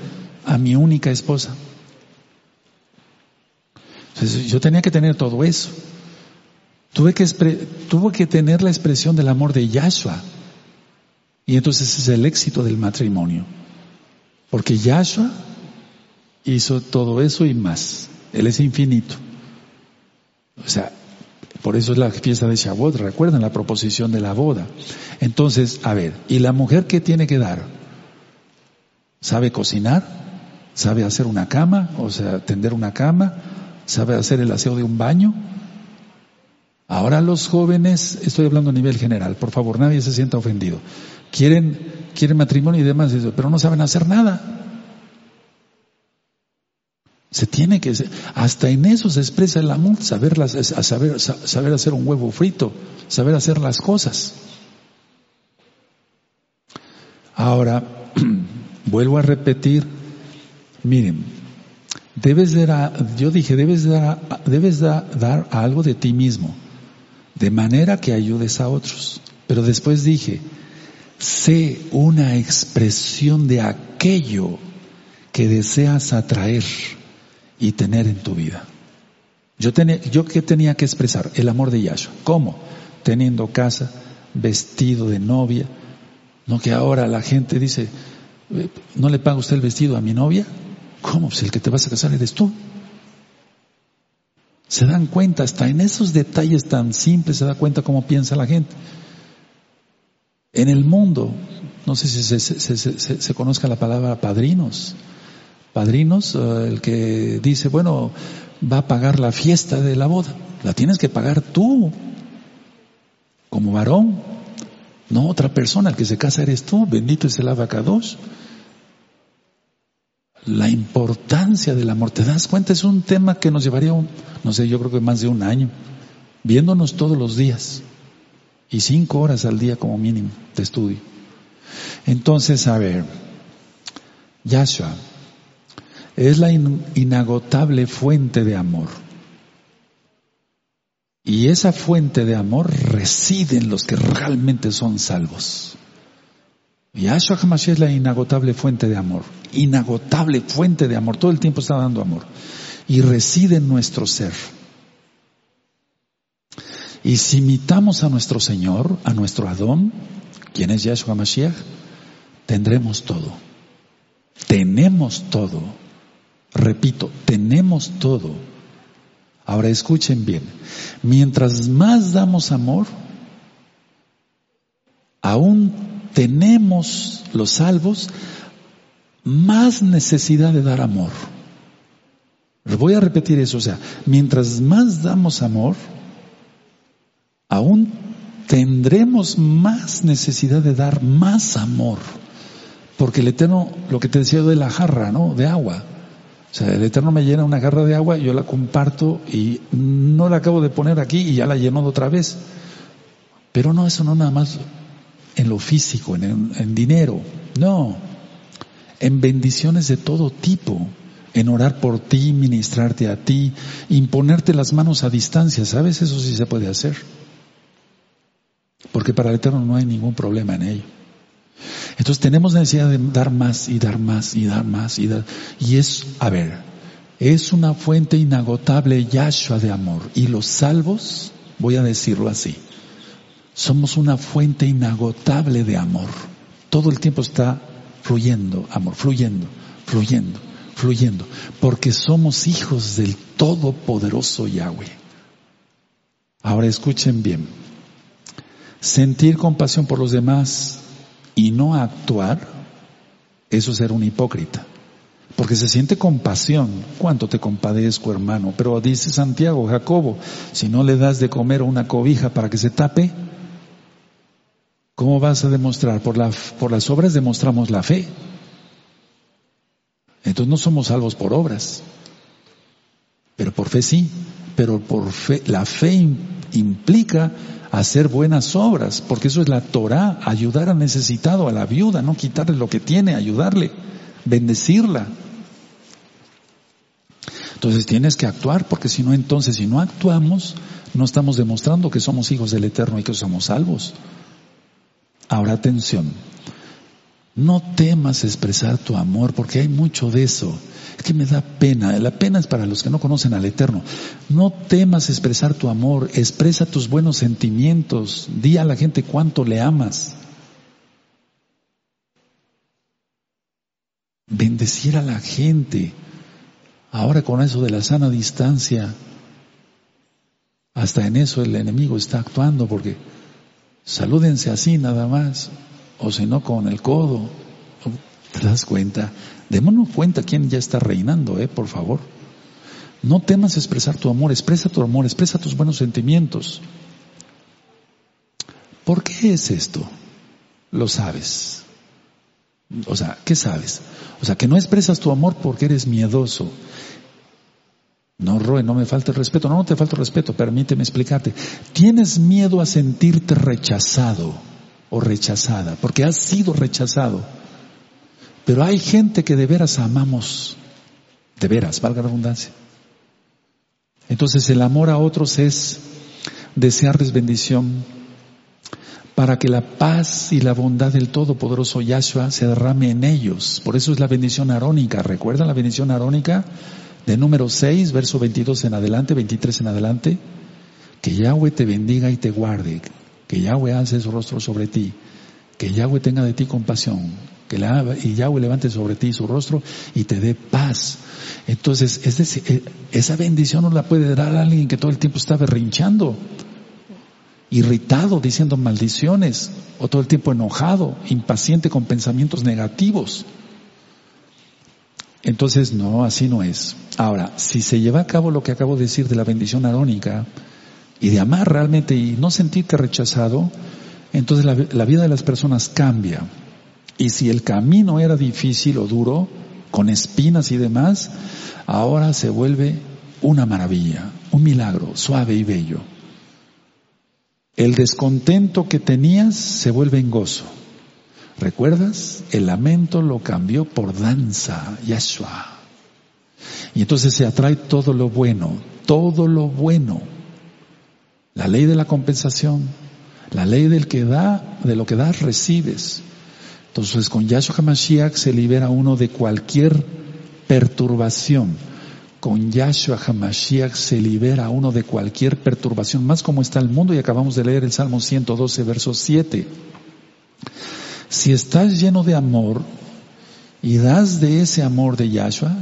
a mi única esposa? Yo tenía que tener todo eso. Tuve que, tuve que tener la expresión del amor de Yahshua. Y entonces es el éxito del matrimonio. Porque Yahshua hizo todo eso y más. Él es infinito. O sea, por eso es la fiesta de Shavuot. Recuerdan la proposición de la boda. Entonces, a ver, ¿y la mujer qué tiene que dar? ¿Sabe cocinar? ¿Sabe hacer una cama? O sea, tender una cama? Sabe hacer el aseo de un baño. Ahora los jóvenes, estoy hablando a nivel general, por favor, nadie se sienta ofendido. Quieren, quieren matrimonio y demás, pero no saben hacer nada. Se tiene que, hasta en eso se expresa el amor, saber, saber, saber hacer un huevo frito, saber hacer las cosas. Ahora, vuelvo a repetir, miren, debes dar, yo dije, debes dar, debes dar algo de ti mismo, de manera que ayudes a otros. Pero después dije, sé una expresión de aquello que deseas atraer y tener en tu vida. Yo, tenía, yo qué tenía que expresar? El amor de Yahshua. ¿Cómo? Teniendo casa, vestido de novia. No que ahora la gente dice, eh, ¿no le paga usted el vestido a mi novia? ¿Cómo? Pues el que te vas a casar eres tú. Se dan cuenta, hasta en esos detalles tan simples se da cuenta cómo piensa la gente. En el mundo, no sé si se, se conozca la palabra padrinos padrinos, eh, el que dice, bueno, va a pagar la fiesta de la boda. La tienes que pagar tú, como varón, no otra persona. El que se casa eres tú, bendito es el abacados. La importancia del amor, ¿te das cuenta? Es un tema que nos llevaría, no sé, yo creo que más de un año, viéndonos todos los días y cinco horas al día como mínimo de estudio. Entonces, a ver, Yahshua, es la inagotable fuente de amor. Y esa fuente de amor reside en los que realmente son salvos. Yahshua HaMashiach es la inagotable fuente de amor. Inagotable fuente de amor. Todo el tiempo está dando amor. Y reside en nuestro ser. Y si imitamos a nuestro Señor, a nuestro Adón, quien es Yahshua HaMashiach, tendremos todo. Tenemos todo. Repito, tenemos todo. Ahora escuchen bien, mientras más damos amor, aún tenemos los salvos más necesidad de dar amor. Voy a repetir eso, o sea, mientras más damos amor, aún tendremos más necesidad de dar más amor. Porque el Eterno, lo que te decía de la jarra, ¿no? De agua. O sea, el Eterno me llena una garra de agua, yo la comparto y no la acabo de poner aquí y ya la lleno de otra vez. Pero no, eso no nada más en lo físico, en, dinero. No. En bendiciones de todo tipo. En orar por ti, ministrarte a ti, imponerte las manos a distancia. ¿Sabes? Eso sí se puede hacer. Porque para el Eterno no hay ningún problema en ello. Entonces tenemos necesidad de dar más y dar más y dar más y dar. Y es, a ver, es una fuente inagotable Yahshua de amor. Y los salvos, voy a decirlo así, somos una fuente inagotable de amor. Todo el tiempo está fluyendo, amor, fluyendo, fluyendo, fluyendo. Porque somos hijos del Todopoderoso Yahweh. Ahora escuchen bien. Sentir compasión por los demás y no actuar, eso es ser un hipócrita. Porque se siente compasión. ¿Cuánto te compadezco, hermano? Pero dice Santiago, Jacobo, si no le das de comer una cobija para que se tape, ¿cómo vas a demostrar? Por, la, por las obras demostramos la fe. Entonces no somos salvos por obras, pero por fe sí. Pero por fe, la fe implica hacer buenas obras, porque eso es la Torah, ayudar al necesitado, a la viuda, no quitarle lo que tiene, ayudarle, bendecirla. Entonces tienes que actuar, porque si no, entonces, si no actuamos, no estamos demostrando que somos hijos del Eterno y que somos salvos. Ahora atención, no temas expresar tu amor, porque hay mucho de eso. Es que me da pena. La pena es para los que no conocen al Eterno. No temas expresar tu amor, expresa tus buenos sentimientos, di a la gente cuánto le amas. Bendecir a la gente. Ahora con eso de la sana distancia, hasta en eso el enemigo está actuando porque salúdense así nada más, o si no con el codo. ¿Te das cuenta? Démonos cuenta quién ya está reinando, eh, por favor. No temas expresar tu amor, expresa tu amor, expresa tus buenos sentimientos. ¿Por qué es esto? Lo sabes. O sea, ¿qué sabes? O sea, que no expresas tu amor porque eres miedoso. No, Roe, no me falta el respeto. No, no te falta el respeto, permíteme explicarte. Tienes miedo a sentirte rechazado o rechazada, porque has sido rechazado. Pero hay gente que de veras amamos, de veras, valga la abundancia. Entonces el amor a otros es desearles bendición para que la paz y la bondad del Todopoderoso Yahshua se derrame en ellos. Por eso es la bendición arónica. ¿Recuerdan la bendición arónica? De número 6, verso 22 en adelante, 23 en adelante. Que Yahweh te bendiga y te guarde. Que Yahweh alce su rostro sobre ti. Que Yahweh tenga de ti compasión. Que Yahweh levante sobre ti su rostro y te dé paz. Entonces, es decir, eh, esa bendición no la puede dar alguien que todo el tiempo está berrinchando irritado diciendo maldiciones o todo el tiempo enojado, impaciente con pensamientos negativos. Entonces, no, así no es. Ahora, si se lleva a cabo lo que acabo de decir de la bendición arónica y de amar realmente y no sentirte rechazado, entonces la, la vida de las personas cambia. Y si el camino era difícil o duro, con espinas y demás, ahora se vuelve una maravilla, un milagro, suave y bello. El descontento que tenías se vuelve en gozo. ¿Recuerdas? El lamento lo cambió por danza, Yahshua. Y entonces se atrae todo lo bueno, todo lo bueno. La ley de la compensación, la ley del que da, de lo que das recibes. Entonces con Yahshua HaMashiach se libera uno de cualquier perturbación con Yahshua HaMashiach se libera uno de cualquier perturbación, más como está el mundo y acabamos de leer el Salmo 112, verso 7. Si estás lleno de amor y das de ese amor de Yahshua,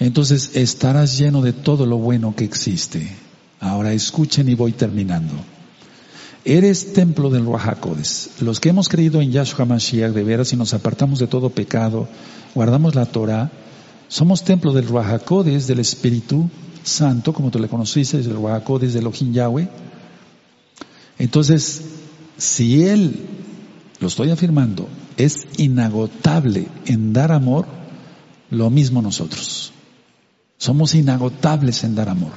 entonces estarás lleno de todo lo bueno que existe. Ahora escuchen y voy terminando. Eres templo del Ruajacodes. Los que hemos creído en Yahshua HaMashiach de veras y nos apartamos de todo pecado, guardamos la Torah, somos templo del Ruajacodes, del Espíritu Santo, como tú le conociste, del Ruajacodes del Elohim Yahweh. Entonces, si Él, lo estoy afirmando, es inagotable en dar amor, lo mismo nosotros. Somos inagotables en dar amor.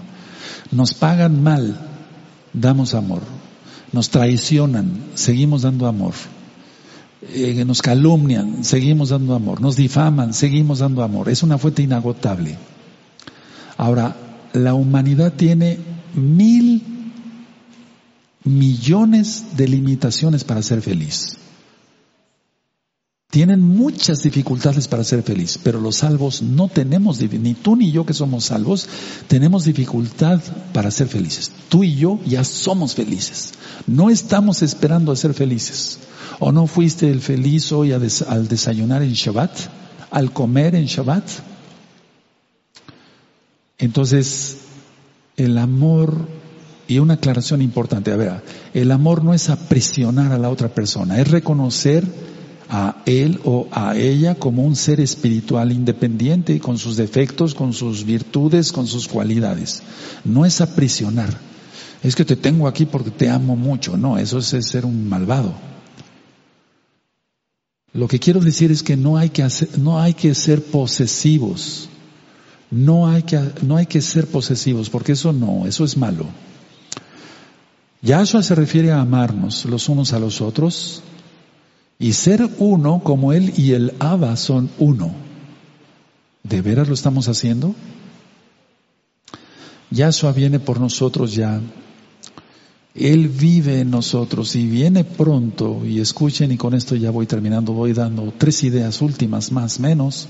Nos pagan mal, damos amor. Nos traicionan, seguimos dando amor. Eh, nos calumnian, seguimos dando amor, nos difaman, seguimos dando amor. Es una fuente inagotable. Ahora, la humanidad tiene mil millones de limitaciones para ser feliz. Tienen muchas dificultades para ser feliz, pero los salvos no tenemos, ni tú ni yo que somos salvos, tenemos dificultad para ser felices. Tú y yo ya somos felices. No estamos esperando a ser felices. ¿O no fuiste el feliz hoy al desayunar en Shabbat? ¿Al comer en Shabbat? Entonces, el amor, y una aclaración importante, a ver, el amor no es aprisionar a la otra persona, es reconocer a él o a ella como un ser espiritual independiente, con sus defectos, con sus virtudes, con sus cualidades. No es aprisionar. Es que te tengo aquí porque te amo mucho. No, eso es ser un malvado. Lo que quiero decir es que no hay que hacer, no hay que ser posesivos. No hay que, no hay que ser posesivos, porque eso no, eso es malo. Yahshua se refiere a amarnos los unos a los otros y ser uno como Él y el Abba son uno. ¿De veras lo estamos haciendo? Yahshua viene por nosotros ya él vive en nosotros y viene pronto, y escuchen, y con esto ya voy terminando, voy dando tres ideas últimas, más menos.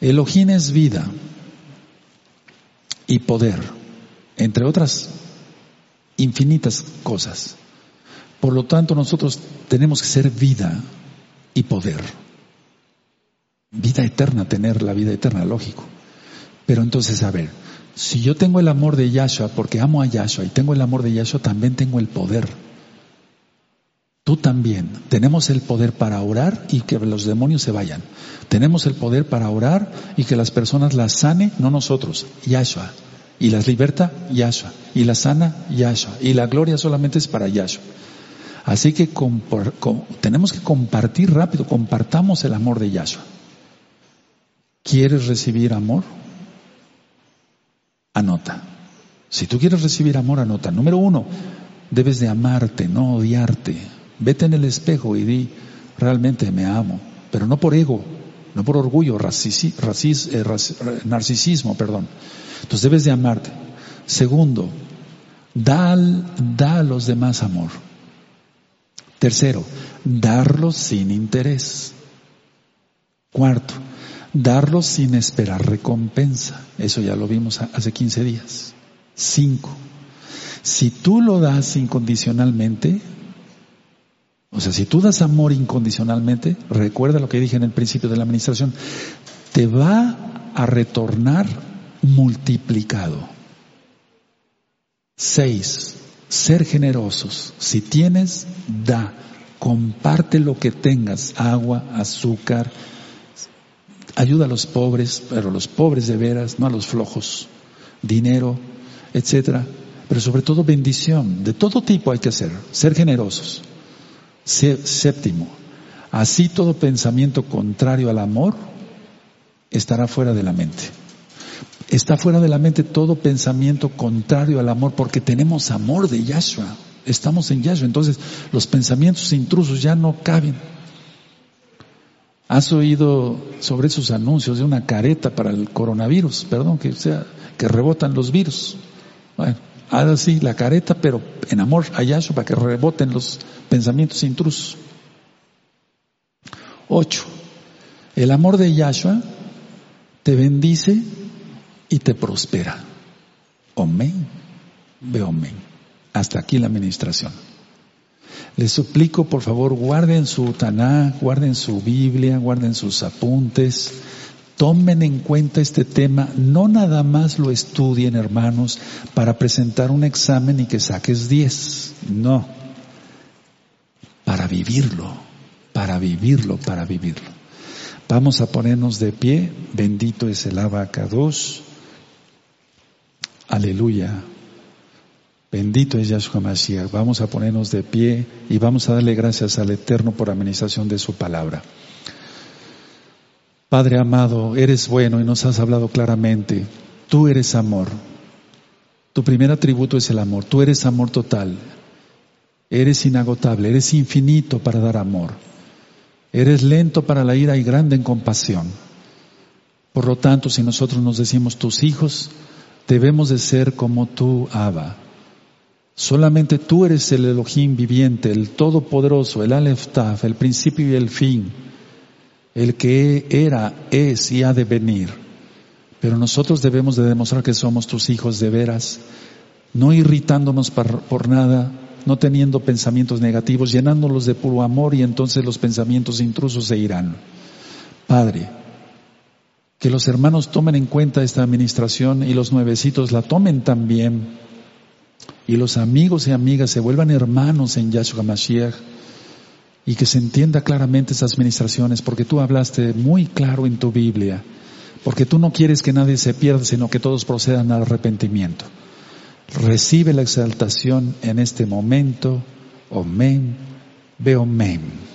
Elohim es vida y poder, entre otras infinitas cosas. Por lo tanto, nosotros tenemos que ser vida y poder. Vida eterna, tener la vida eterna, lógico. Pero entonces, a ver, si yo tengo el amor de Yahshua porque amo a Yahshua y tengo el amor de Yahshua, también tengo el poder. Tú también. Tenemos el poder para orar y que los demonios se vayan. Tenemos el poder para orar y que las personas las sane, no nosotros, Yahshua. Y las liberta, Yahshua. Y la sana, Yahshua. Y la gloria solamente es para Yahshua. Así que tenemos que compartir rápido, compartamos el amor de Yahshua. ¿Quieres recibir amor? Anota. Si tú quieres recibir amor, anota. Número uno, debes de amarte, no odiarte. Vete en el espejo y di, realmente me amo, pero no por ego, no por orgullo, eh, narcisismo, perdón. Entonces debes de amarte. Segundo, da, da a los demás amor. Tercero, darlo sin interés. Cuarto, darlo sin esperar recompensa. Eso ya lo vimos hace 15 días. Cinco, si tú lo das incondicionalmente, o sea, si tú das amor incondicionalmente, recuerda lo que dije en el principio de la administración, te va a retornar multiplicado. Seis, ser generosos. Si tienes, da. Comparte lo que tengas, agua, azúcar. Ayuda a los pobres, pero los pobres de veras, no a los flojos. Dinero, etcétera. Pero sobre todo bendición. De todo tipo hay que hacer. Ser generosos. Séptimo, así todo pensamiento contrario al amor estará fuera de la mente. Está fuera de la mente todo pensamiento contrario al amor porque tenemos amor de Yahshua. Estamos en Yahshua. Entonces los pensamientos intrusos ya no caben. ¿Has oído sobre esos anuncios de una careta para el coronavirus? Perdón, que sea, que rebotan los virus. Bueno, haz así la careta, pero en amor a Yahshua para que reboten los pensamientos intrusos. Ocho. El amor de Yahshua te bendice y te prospera. Amén. Veo amén. Hasta aquí la administración. Les suplico, por favor, guarden su Taná, guarden su Biblia, guarden sus apuntes. Tomen en cuenta este tema, no nada más lo estudien, hermanos, para presentar un examen y que saques 10. No. Para vivirlo, para vivirlo, para vivirlo. Vamos a ponernos de pie. Bendito es el abacados. Aleluya. Bendito es Yahshua Mashiach. Vamos a ponernos de pie y vamos a darle gracias al Eterno por administración de su palabra. Padre amado, eres bueno y nos has hablado claramente. Tú eres amor. Tu primer atributo es el amor. Tú eres amor total. Eres inagotable. Eres infinito para dar amor. Eres lento para la ira y grande en compasión. Por lo tanto, si nosotros nos decimos tus hijos, debemos de ser como tú, Abba. Solamente tú eres el Elohim viviente, el Todopoderoso, el Aleph el principio y el fin, el que era, es y ha de venir. Pero nosotros debemos de demostrar que somos tus hijos de veras, no irritándonos por, por nada, no teniendo pensamientos negativos, llenándolos de puro amor y entonces los pensamientos intrusos se irán. Padre, que los hermanos tomen en cuenta esta administración y los nuevecitos la tomen también. Y los amigos y amigas se vuelvan hermanos en Yahshua Mashiach y que se entienda claramente esas administraciones porque tú hablaste muy claro en tu Biblia, porque tú no quieres que nadie se pierda, sino que todos procedan al arrepentimiento. Recibe la exaltación en este momento. Amén. Ve amén.